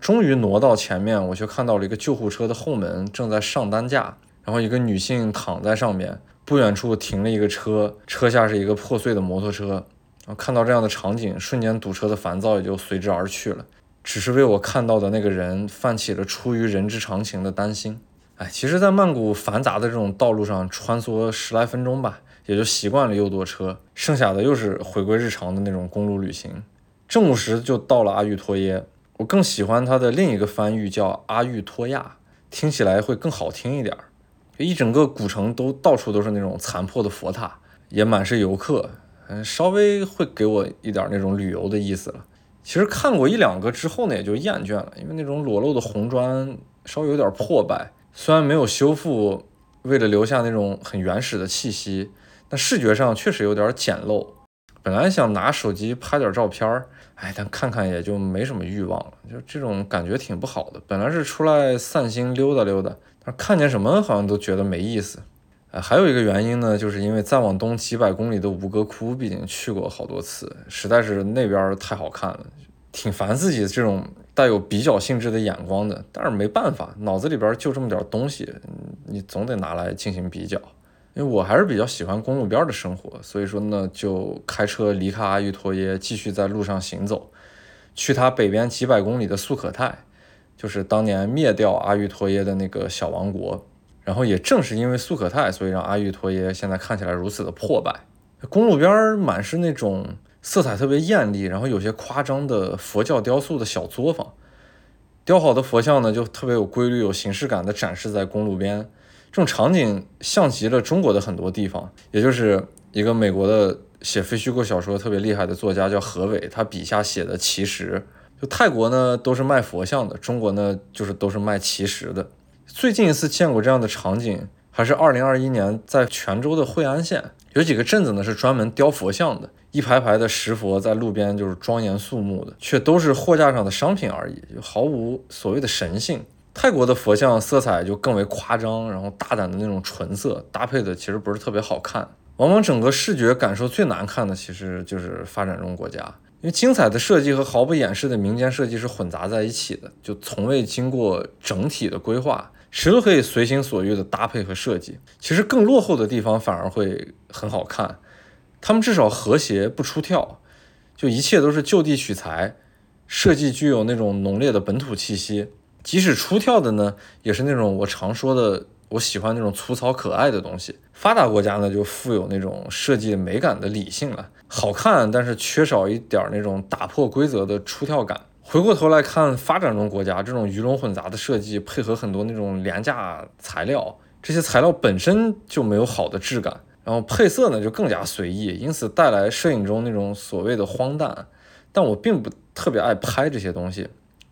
终于挪到前面，我却看到了一个救护车的后门正在上担架，然后一个女性躺在上面，不远处停了一个车，车下是一个破碎的摩托车。看到这样的场景，瞬间堵车的烦躁也就随之而去了。只是为我看到的那个人泛起了出于人之常情的担心。哎，其实，在曼谷繁杂的这种道路上穿梭十来分钟吧，也就习惯了右舵车，剩下的又是回归日常的那种公路旅行。正午时就到了阿育托耶，我更喜欢它的另一个翻译叫阿育托亚，听起来会更好听一点。一整个古城都到处都是那种残破的佛塔，也满是游客。嗯，稍微会给我一点那种旅游的意思了。其实看过一两个之后呢，也就厌倦了，因为那种裸露的红砖稍微有点破败，虽然没有修复，为了留下那种很原始的气息，但视觉上确实有点简陋。本来想拿手机拍点照片儿，哎，但看看也就没什么欲望了，就这种感觉挺不好的。本来是出来散心溜达溜达，但看见什么好像都觉得没意思。呃，还有一个原因呢，就是因为再往东几百公里的吴哥窟，毕竟去过好多次，实在是那边太好看了，挺烦自己这种带有比较性质的眼光的。但是没办法，脑子里边就这么点东西，你总得拿来进行比较。因为我还是比较喜欢公路边的生活，所以说呢，就开车离开阿育陀耶，继续在路上行走，去它北边几百公里的素可泰，就是当年灭掉阿育陀耶的那个小王国。然后也正是因为苏可泰，所以让阿育陀耶现在看起来如此的破败。公路边满是那种色彩特别艳丽，然后有些夸张的佛教雕塑的小作坊，雕好的佛像呢就特别有规律、有形式感的展示在公路边。这种场景像极了中国的很多地方，也就是一个美国的写非虚构小说特别厉害的作家叫何伟，他笔下写的奇石。就泰国呢都是卖佛像的，中国呢就是都是卖奇石的。最近一次见过这样的场景，还是二零二一年在泉州的惠安县，有几个镇子呢是专门雕佛像的，一排排的石佛在路边就是庄严肃穆的，却都是货架上的商品而已，就毫无所谓的神性。泰国的佛像色彩就更为夸张，然后大胆的那种纯色搭配的其实不是特别好看，往往整个视觉感受最难看的其实就是发展中国家，因为精彩的设计和毫不掩饰的民间设计是混杂在一起的，就从未经过整体的规划，谁都可以随心所欲的搭配和设计。其实更落后的地方反而会很好看，他们至少和谐不出跳，就一切都是就地取材，设计具有那种浓烈的本土气息。即使出跳的呢，也是那种我常说的，我喜欢那种粗糙可爱的东西。发达国家呢，就富有那种设计美感的理性了，好看，但是缺少一点那种打破规则的出跳感。回过头来看发展中国家这种鱼龙混杂的设计，配合很多那种廉价材料，这些材料本身就没有好的质感，然后配色呢就更加随意，因此带来摄影中那种所谓的荒诞。但我并不特别爱拍这些东西，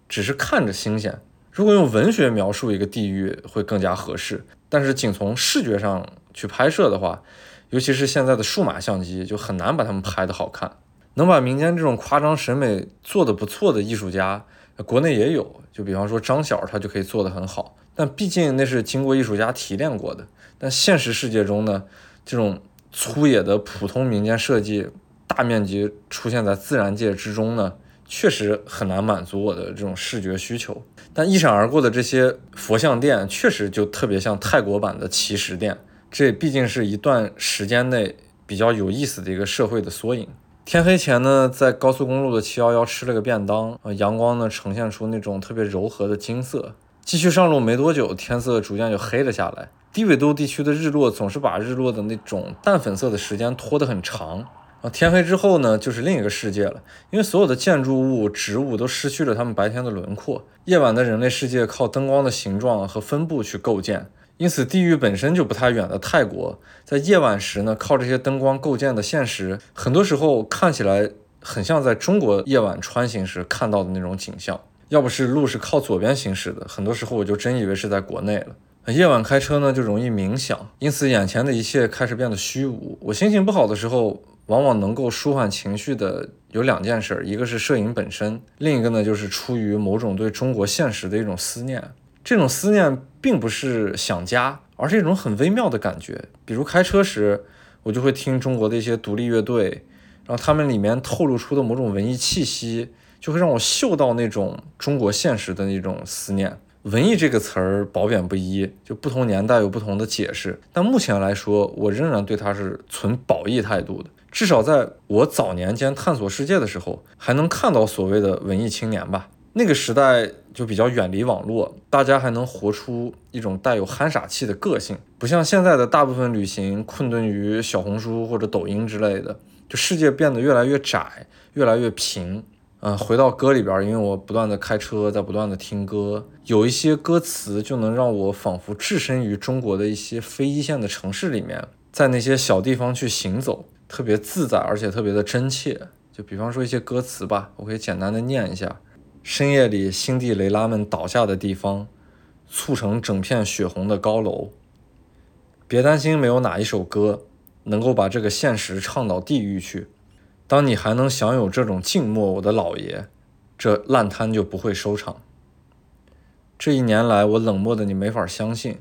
只是看着新鲜。如果用文学描述一个地域会更加合适，但是仅从视觉上去拍摄的话，尤其是现在的数码相机，就很难把它们拍得好看。能把民间这种夸张审美做得不错的艺术家，国内也有，就比方说张晓，他就可以做得很好。但毕竟那是经过艺术家提炼过的。但现实世界中呢，这种粗野的普通民间设计，大面积出现在自然界之中呢？确实很难满足我的这种视觉需求，但一闪而过的这些佛像店确实就特别像泰国版的奇石店，这毕竟是一段时间内比较有意思的一个社会的缩影。天黑前呢，在高速公路的七幺幺吃了个便当，呃，阳光呢呈现出那种特别柔和的金色。继续上路没多久，天色逐渐就黑了下来。低纬度地区的日落总是把日落的那种淡粉色的时间拖得很长啊。天黑之后呢，就是另一个世界了，因为所有的建筑物、植物都失去了它们白天的轮廓。夜晚的人类世界靠灯光的形状和分布去构建，因此地域本身就不太远的泰国，在夜晚时呢，靠这些灯光构建的现实，很多时候看起来很像在中国夜晚穿行时看到的那种景象。要不是路是靠左边行驶的，很多时候我就真以为是在国内了。夜晚开车呢，就容易冥想，因此眼前的一切开始变得虚无。我心情不好的时候。往往能够舒缓情绪的有两件事，一个是摄影本身，另一个呢就是出于某种对中国现实的一种思念。这种思念并不是想家，而是一种很微妙的感觉。比如开车时，我就会听中国的一些独立乐队，然后他们里面透露出的某种文艺气息，就会让我嗅到那种中国现实的那种思念。文艺这个词儿褒贬不一，就不同年代有不同的解释。但目前来说，我仍然对它是存褒义态度的。至少在我早年间探索世界的时候，还能看到所谓的文艺青年吧。那个时代就比较远离网络，大家还能活出一种带有憨傻气的个性，不像现在的大部分旅行困顿于小红书或者抖音之类的，就世界变得越来越窄，越来越平。嗯，回到歌里边，因为我不断的开车，在不断的听歌，有一些歌词就能让我仿佛置身于中国的一些非一线的城市里面，在那些小地方去行走。特别自在，而且特别的真切。就比方说一些歌词吧，我可以简单的念一下：深夜里，辛蒂雷拉们倒下的地方，促成整片血红的高楼。别担心，没有哪一首歌能够把这个现实唱到地狱去。当你还能享有这种静默，我的老爷，这烂摊就不会收场。这一年来，我冷漠的你没法相信。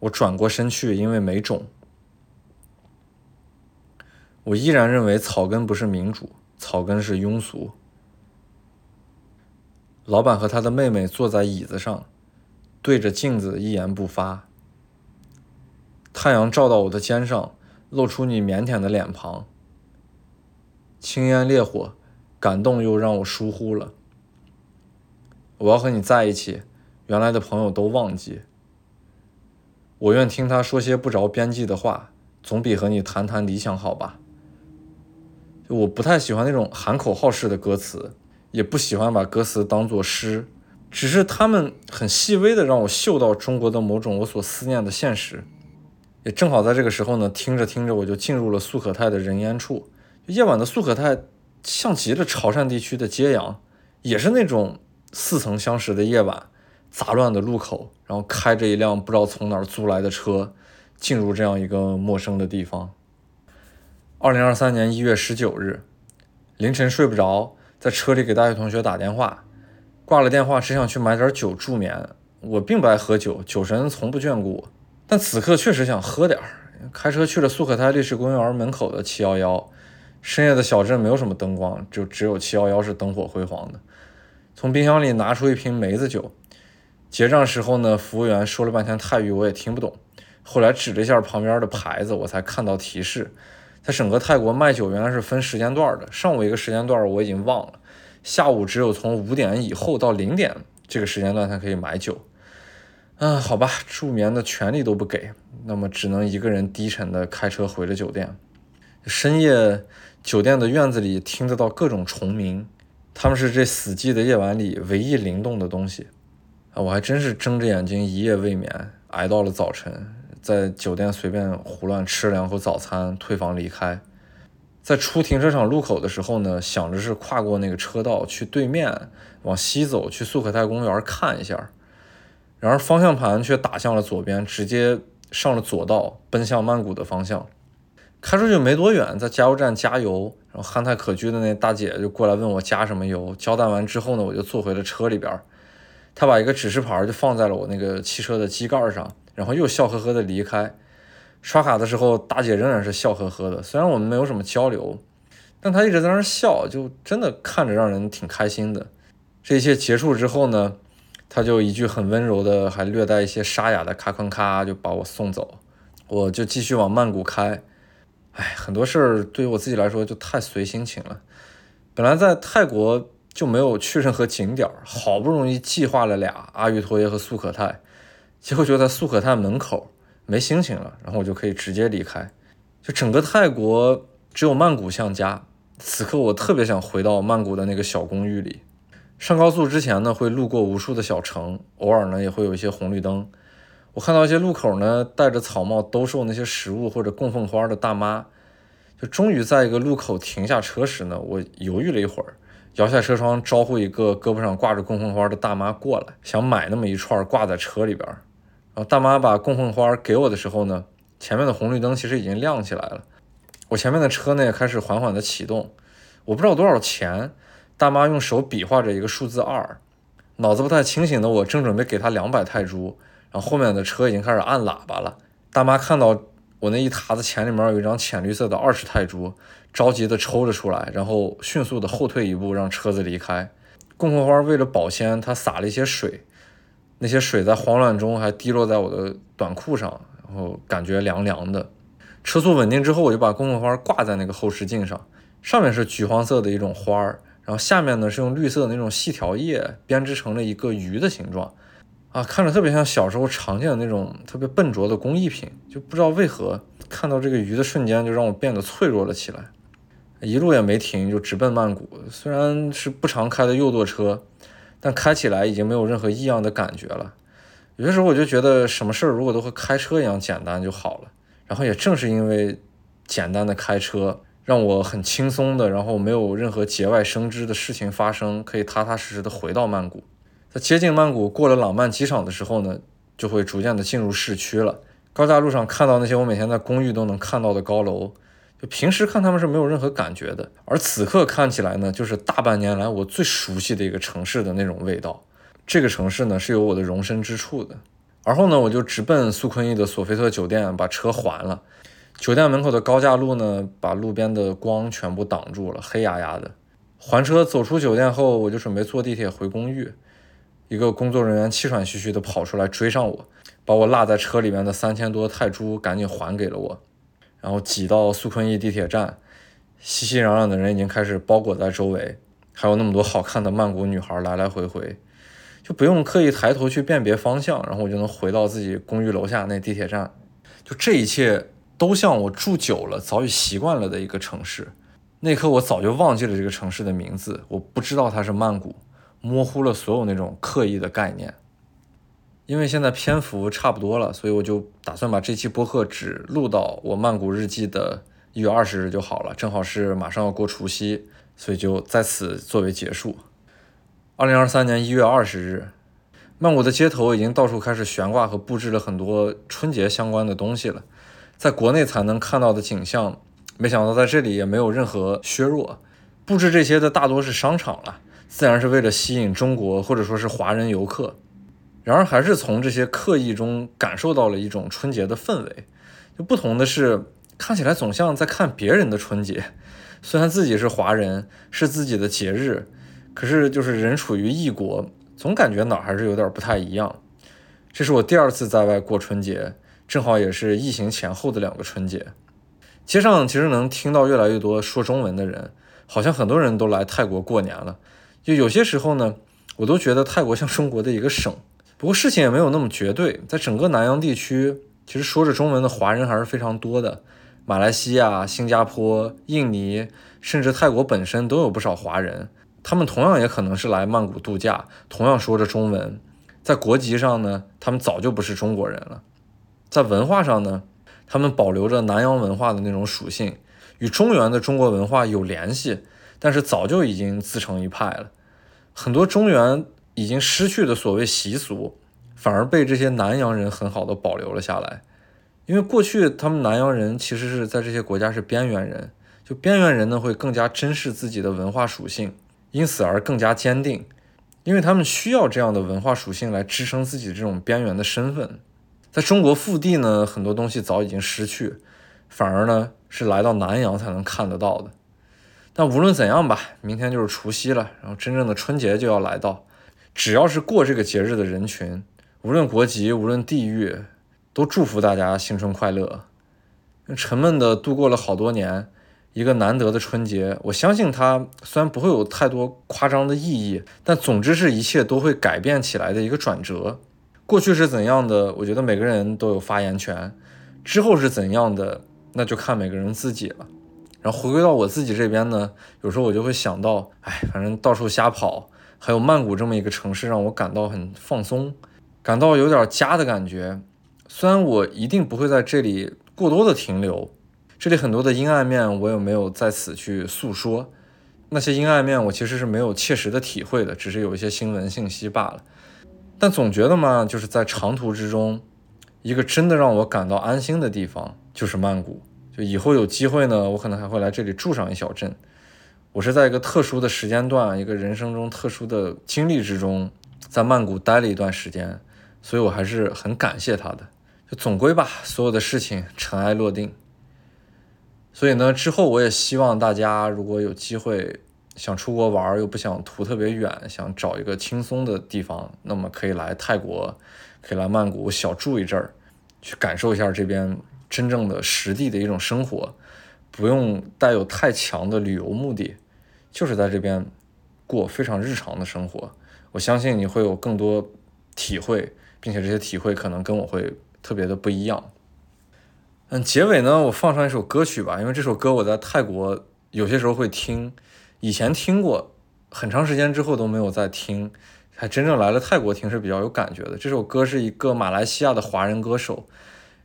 我转过身去，因为没种。我依然认为草根不是民主，草根是庸俗。老板和他的妹妹坐在椅子上，对着镜子一言不发。太阳照到我的肩上，露出你腼腆的脸庞。青烟烈火，感动又让我疏忽了。我要和你在一起，原来的朋友都忘记。我愿听他说些不着边际的话，总比和你谈谈理想好吧。我不太喜欢那种喊口号式的歌词，也不喜欢把歌词当作诗，只是他们很细微的让我嗅到中国的某种我所思念的现实。也正好在这个时候呢，听着听着我就进入了素可泰的人烟处。夜晚的素可泰像极了潮汕地区的揭阳，也是那种似曾相识的夜晚，杂乱的路口，然后开着一辆不知道从哪儿租来的车，进入这样一个陌生的地方。二零二三年一月十九日凌晨睡不着，在车里给大学同学打电话，挂了电话只想去买点酒助眠，我并不爱喝酒，酒神从不眷顾我，但此刻确实想喝点儿。开车去了素可泰历史公园门口的七幺幺，深夜的小镇没有什么灯光，就只有七幺幺是灯火辉煌的。从冰箱里拿出一瓶梅子酒，结账时候呢，服务员说了半天泰语，我也听不懂。后来指了一下旁边的牌子，我才看到提示，在整个泰国卖酒原来是分时间段的。上午一个时间段我已经忘了，下午只有从五点以后到零点这个时间段才可以买酒。嗯，好吧，助眠的权利都不给，那么只能一个人低沉的开车回了酒店。深夜，酒店的院子里听得到各种虫鸣，他们是这死寂的夜晚里唯一灵动的东西。啊，我还真是睁着眼睛一夜未眠，挨到了早晨，在酒店随便胡乱吃了两口早餐，退房离开。在出停车场路口的时候呢，想着是跨过那个车道去对面往西走，去素可泰公园看一下。然而方向盘却打向了左边，直接上了左道，奔向曼谷的方向。开出去没多远，在加油站加油，然后憨态可掬的那大姐就过来问我加什么油。交代完之后呢，我就坐回了车里边。她把一个指示牌就放在了我那个汽车的机盖上，然后又笑呵呵的离开。刷卡的时候，大姐仍然是笑呵呵的。虽然我们没有什么交流，但她一直在那儿笑，就真的看着让人挺开心的。这一切结束之后呢？她就一句很温柔的，还略带一些沙哑的“咔咔咔”，就把我送走。我就继续往曼谷开。哎，很多事儿对于我自己来说就太随心情了。本来在泰国就没有去任何景点，好不容易计划了俩阿育陀耶和素可泰，结果就在素可泰门口没心情了，然后我就可以直接离开。就整个泰国只有曼谷像家。此刻我特别想回到曼谷的那个小公寓里。上高速之前呢，会路过无数的小城，偶尔呢也会有一些红绿灯。我看到一些路口呢，戴着草帽兜售那些食物或者供奉花的大妈，就终于在一个路口停下车时呢，我犹豫了一会儿，摇下车窗招呼一个胳膊上挂着供奉花的大妈过来，想买那么一串挂在车里边。然后大妈把供奉花给我的时候呢，前面的红绿灯其实已经亮起来了，我前面的车呢也开始缓缓的启动，我不知道多少钱。大妈用手比划着一个数字二，脑子不太清醒的我正准备给她两百泰铢，然后后面的车已经开始按喇叭了。大妈看到我那一沓子钱里面有一张浅绿色的二十泰铢，着急的抽了出来，然后迅速的后退一步，让车子离开。供奉花为了保鲜，她洒了一些水，那些水在慌乱中还滴落在我的短裤上，然后感觉凉凉的。车速稳定之后，我就把供奉花挂在那个后视镜上，上面是橘黄色的一种花儿。然后下面呢是用绿色的那种细条叶编织成了一个鱼的形状，啊，看着特别像小时候常见的那种特别笨拙的工艺品，就不知道为何看到这个鱼的瞬间就让我变得脆弱了起来。一路也没停，就直奔曼谷。虽然是不常开的右舵车，但开起来已经没有任何异样的感觉了。有些时候我就觉得什么事儿如果都和开车一样简单就好了。然后也正是因为简单的开车。让我很轻松的，然后没有任何节外生枝的事情发生，可以踏踏实实的回到曼谷。在接近曼谷过了朗曼机场的时候呢，就会逐渐的进入市区了。高架路上看到那些我每天在公寓都能看到的高楼，就平时看他们是没有任何感觉的，而此刻看起来呢，就是大半年来我最熟悉的一个城市的那种味道。这个城市呢是有我的容身之处的。而后呢，我就直奔苏坤逸的索菲特酒店，把车还了。酒店门口的高架路呢，把路边的光全部挡住了，黑压压的。还车走出酒店后，我就准备坐地铁回公寓。一个工作人员气喘吁吁地跑出来追上我，把我落在车里面的三千多泰铢赶紧还给了我。然后挤到苏坤逸地铁站，熙熙攘攘的人已经开始包裹在周围，还有那么多好看的曼谷女孩来来回回，就不用刻意抬头去辨别方向，然后我就能回到自己公寓楼下那地铁站。就这一切。都像我住久了、早已习惯了的一个城市。那刻，我早就忘记了这个城市的名字，我不知道它是曼谷，模糊了所有那种刻意的概念。因为现在篇幅差不多了，所以我就打算把这期播客只录到我曼谷日记的一月二十日就好了，正好是马上要过除夕，所以就在此作为结束。二零二三年一月二十日，曼谷的街头已经到处开始悬挂和布置了很多春节相关的东西了。在国内才能看到的景象，没想到在这里也没有任何削弱。布置这些的大多是商场了，自然是为了吸引中国或者说是华人游客。然而还是从这些刻意中感受到了一种春节的氛围。就不同的是，看起来总像在看别人的春节，虽然自己是华人，是自己的节日，可是就是人处于异国，总感觉哪儿还是有点不太一样。这是我第二次在外过春节，正好也是疫情前后的两个春节。街上其实能听到越来越多说中文的人，好像很多人都来泰国过年了。就有些时候呢，我都觉得泰国像中国的一个省。不过事情也没有那么绝对，在整个南洋地区，其实说着中文的华人还是非常多的。马来西亚、新加坡、印尼，甚至泰国本身都有不少华人，他们同样也可能是来曼谷度假，同样说着中文。在国籍上呢，他们早就不是中国人了。在文化上呢，他们保留着南洋文化的那种属性，与中原的中国文化有联系，但是早就已经自成一派了。很多中原。已经失去的所谓习俗，反而被这些南洋人很好的保留了下来。因为过去他们南洋人其实是在这些国家是边缘人，就边缘人呢会更加珍视自己的文化属性，因此而更加坚定，因为他们需要这样的文化属性来支撑自己这种边缘的身份。在中国腹地呢，很多东西早已经失去，反而呢是来到南洋才能看得到的。但无论怎样吧，明天就是除夕了，然后真正的春节就要来到。只要是过这个节日的人群，无论国籍，无论地域，都祝福大家新春快乐。沉闷的度过了好多年，一个难得的春节，我相信它虽然不会有太多夸张的意义，但总之是一切都会改变起来的一个转折。过去是怎样的，我觉得每个人都有发言权；之后是怎样的，那就看每个人自己了。然后回归到我自己这边呢，有时候我就会想到，哎，反正到处瞎跑。还有曼谷这么一个城市，让我感到很放松，感到有点家的感觉。虽然我一定不会在这里过多的停留，这里很多的阴暗面我也没有在此去诉说。那些阴暗面我其实是没有切实的体会的，只是有一些新闻信息罢了。但总觉得嘛，就是在长途之中，一个真的让我感到安心的地方就是曼谷。就以后有机会呢，我可能还会来这里住上一小阵。我是在一个特殊的时间段，一个人生中特殊的经历之中，在曼谷待了一段时间，所以我还是很感谢他的。就总归吧，所有的事情尘埃落定。所以呢，之后我也希望大家如果有机会想出国玩，又不想途特别远，想找一个轻松的地方，那么可以来泰国，可以来曼谷小住一阵儿，去感受一下这边真正的实地的一种生活。不用带有太强的旅游目的，就是在这边过非常日常的生活。我相信你会有更多体会，并且这些体会可能跟我会特别的不一样。嗯，结尾呢，我放上一首歌曲吧，因为这首歌我在泰国有些时候会听，以前听过，很长时间之后都没有再听，还真正来了泰国听是比较有感觉的。这首歌是一个马来西亚的华人歌手。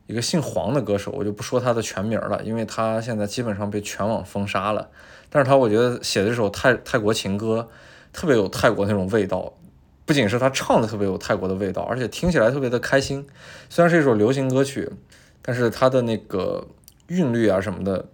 一个姓黄的歌手，我就不说他的全名了，因为他现在基本上被全网封杀了。但是他我觉得写的这首泰泰国情歌，特别有泰国那种味道。不仅是他唱的特别有泰国的味道，而且听起来特别的开心。虽然是一首流行歌曲，但是他的那个韵律啊什么的，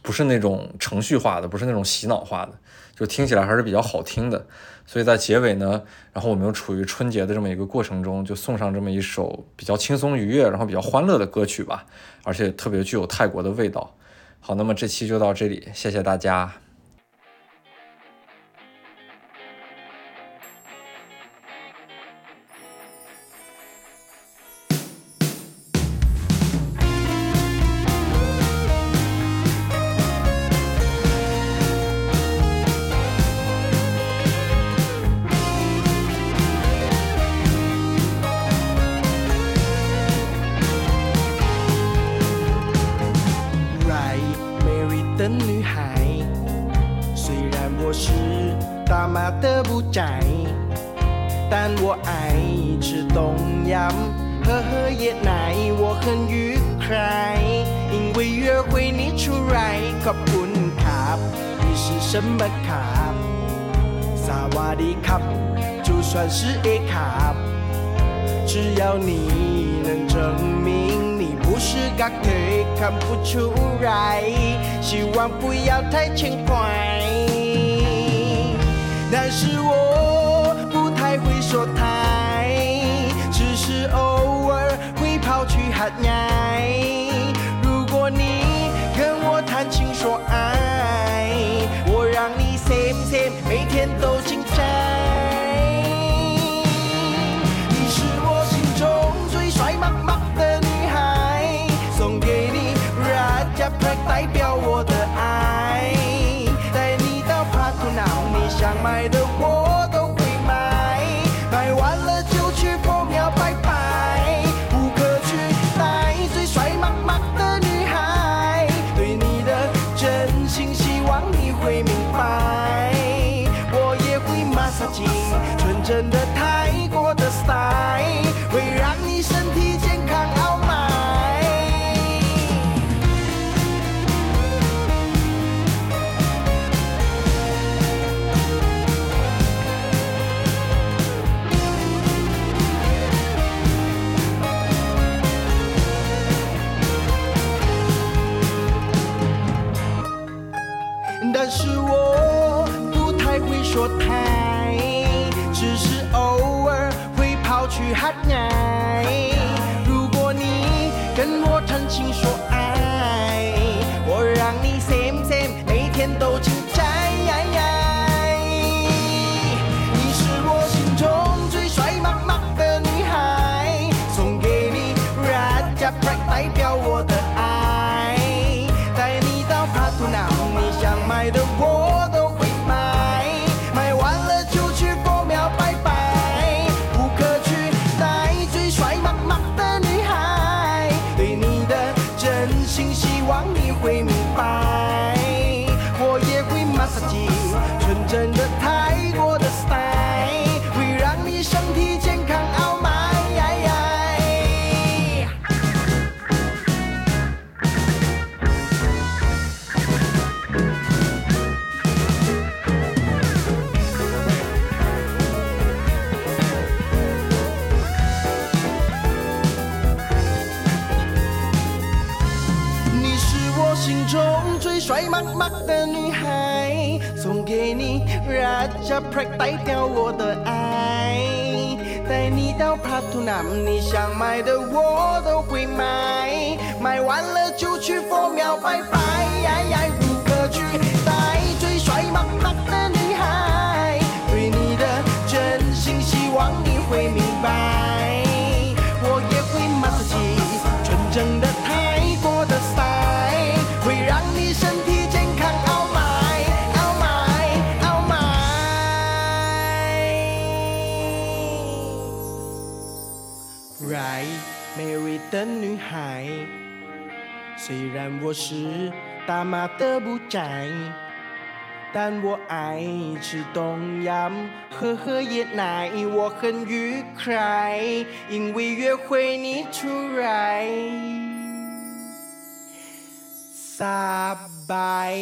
不是那种程序化的，不是那种洗脑化的。就听起来还是比较好听的，所以在结尾呢，然后我们又处于春节的这么一个过程中，就送上这么一首比较轻松愉悦，然后比较欢乐的歌曲吧，而且特别具有泰国的味道。好，那么这期就到这里，谢谢大家。这 prank 代表我的爱。带你到 p a t u n 你想买的我都会买，买完了就去佛庙拜拜。的女孩。虽然我是大妈的不宅，但我爱吃东阳，喝喝椰奶，我很愉快，因为约会你出来。撒拜。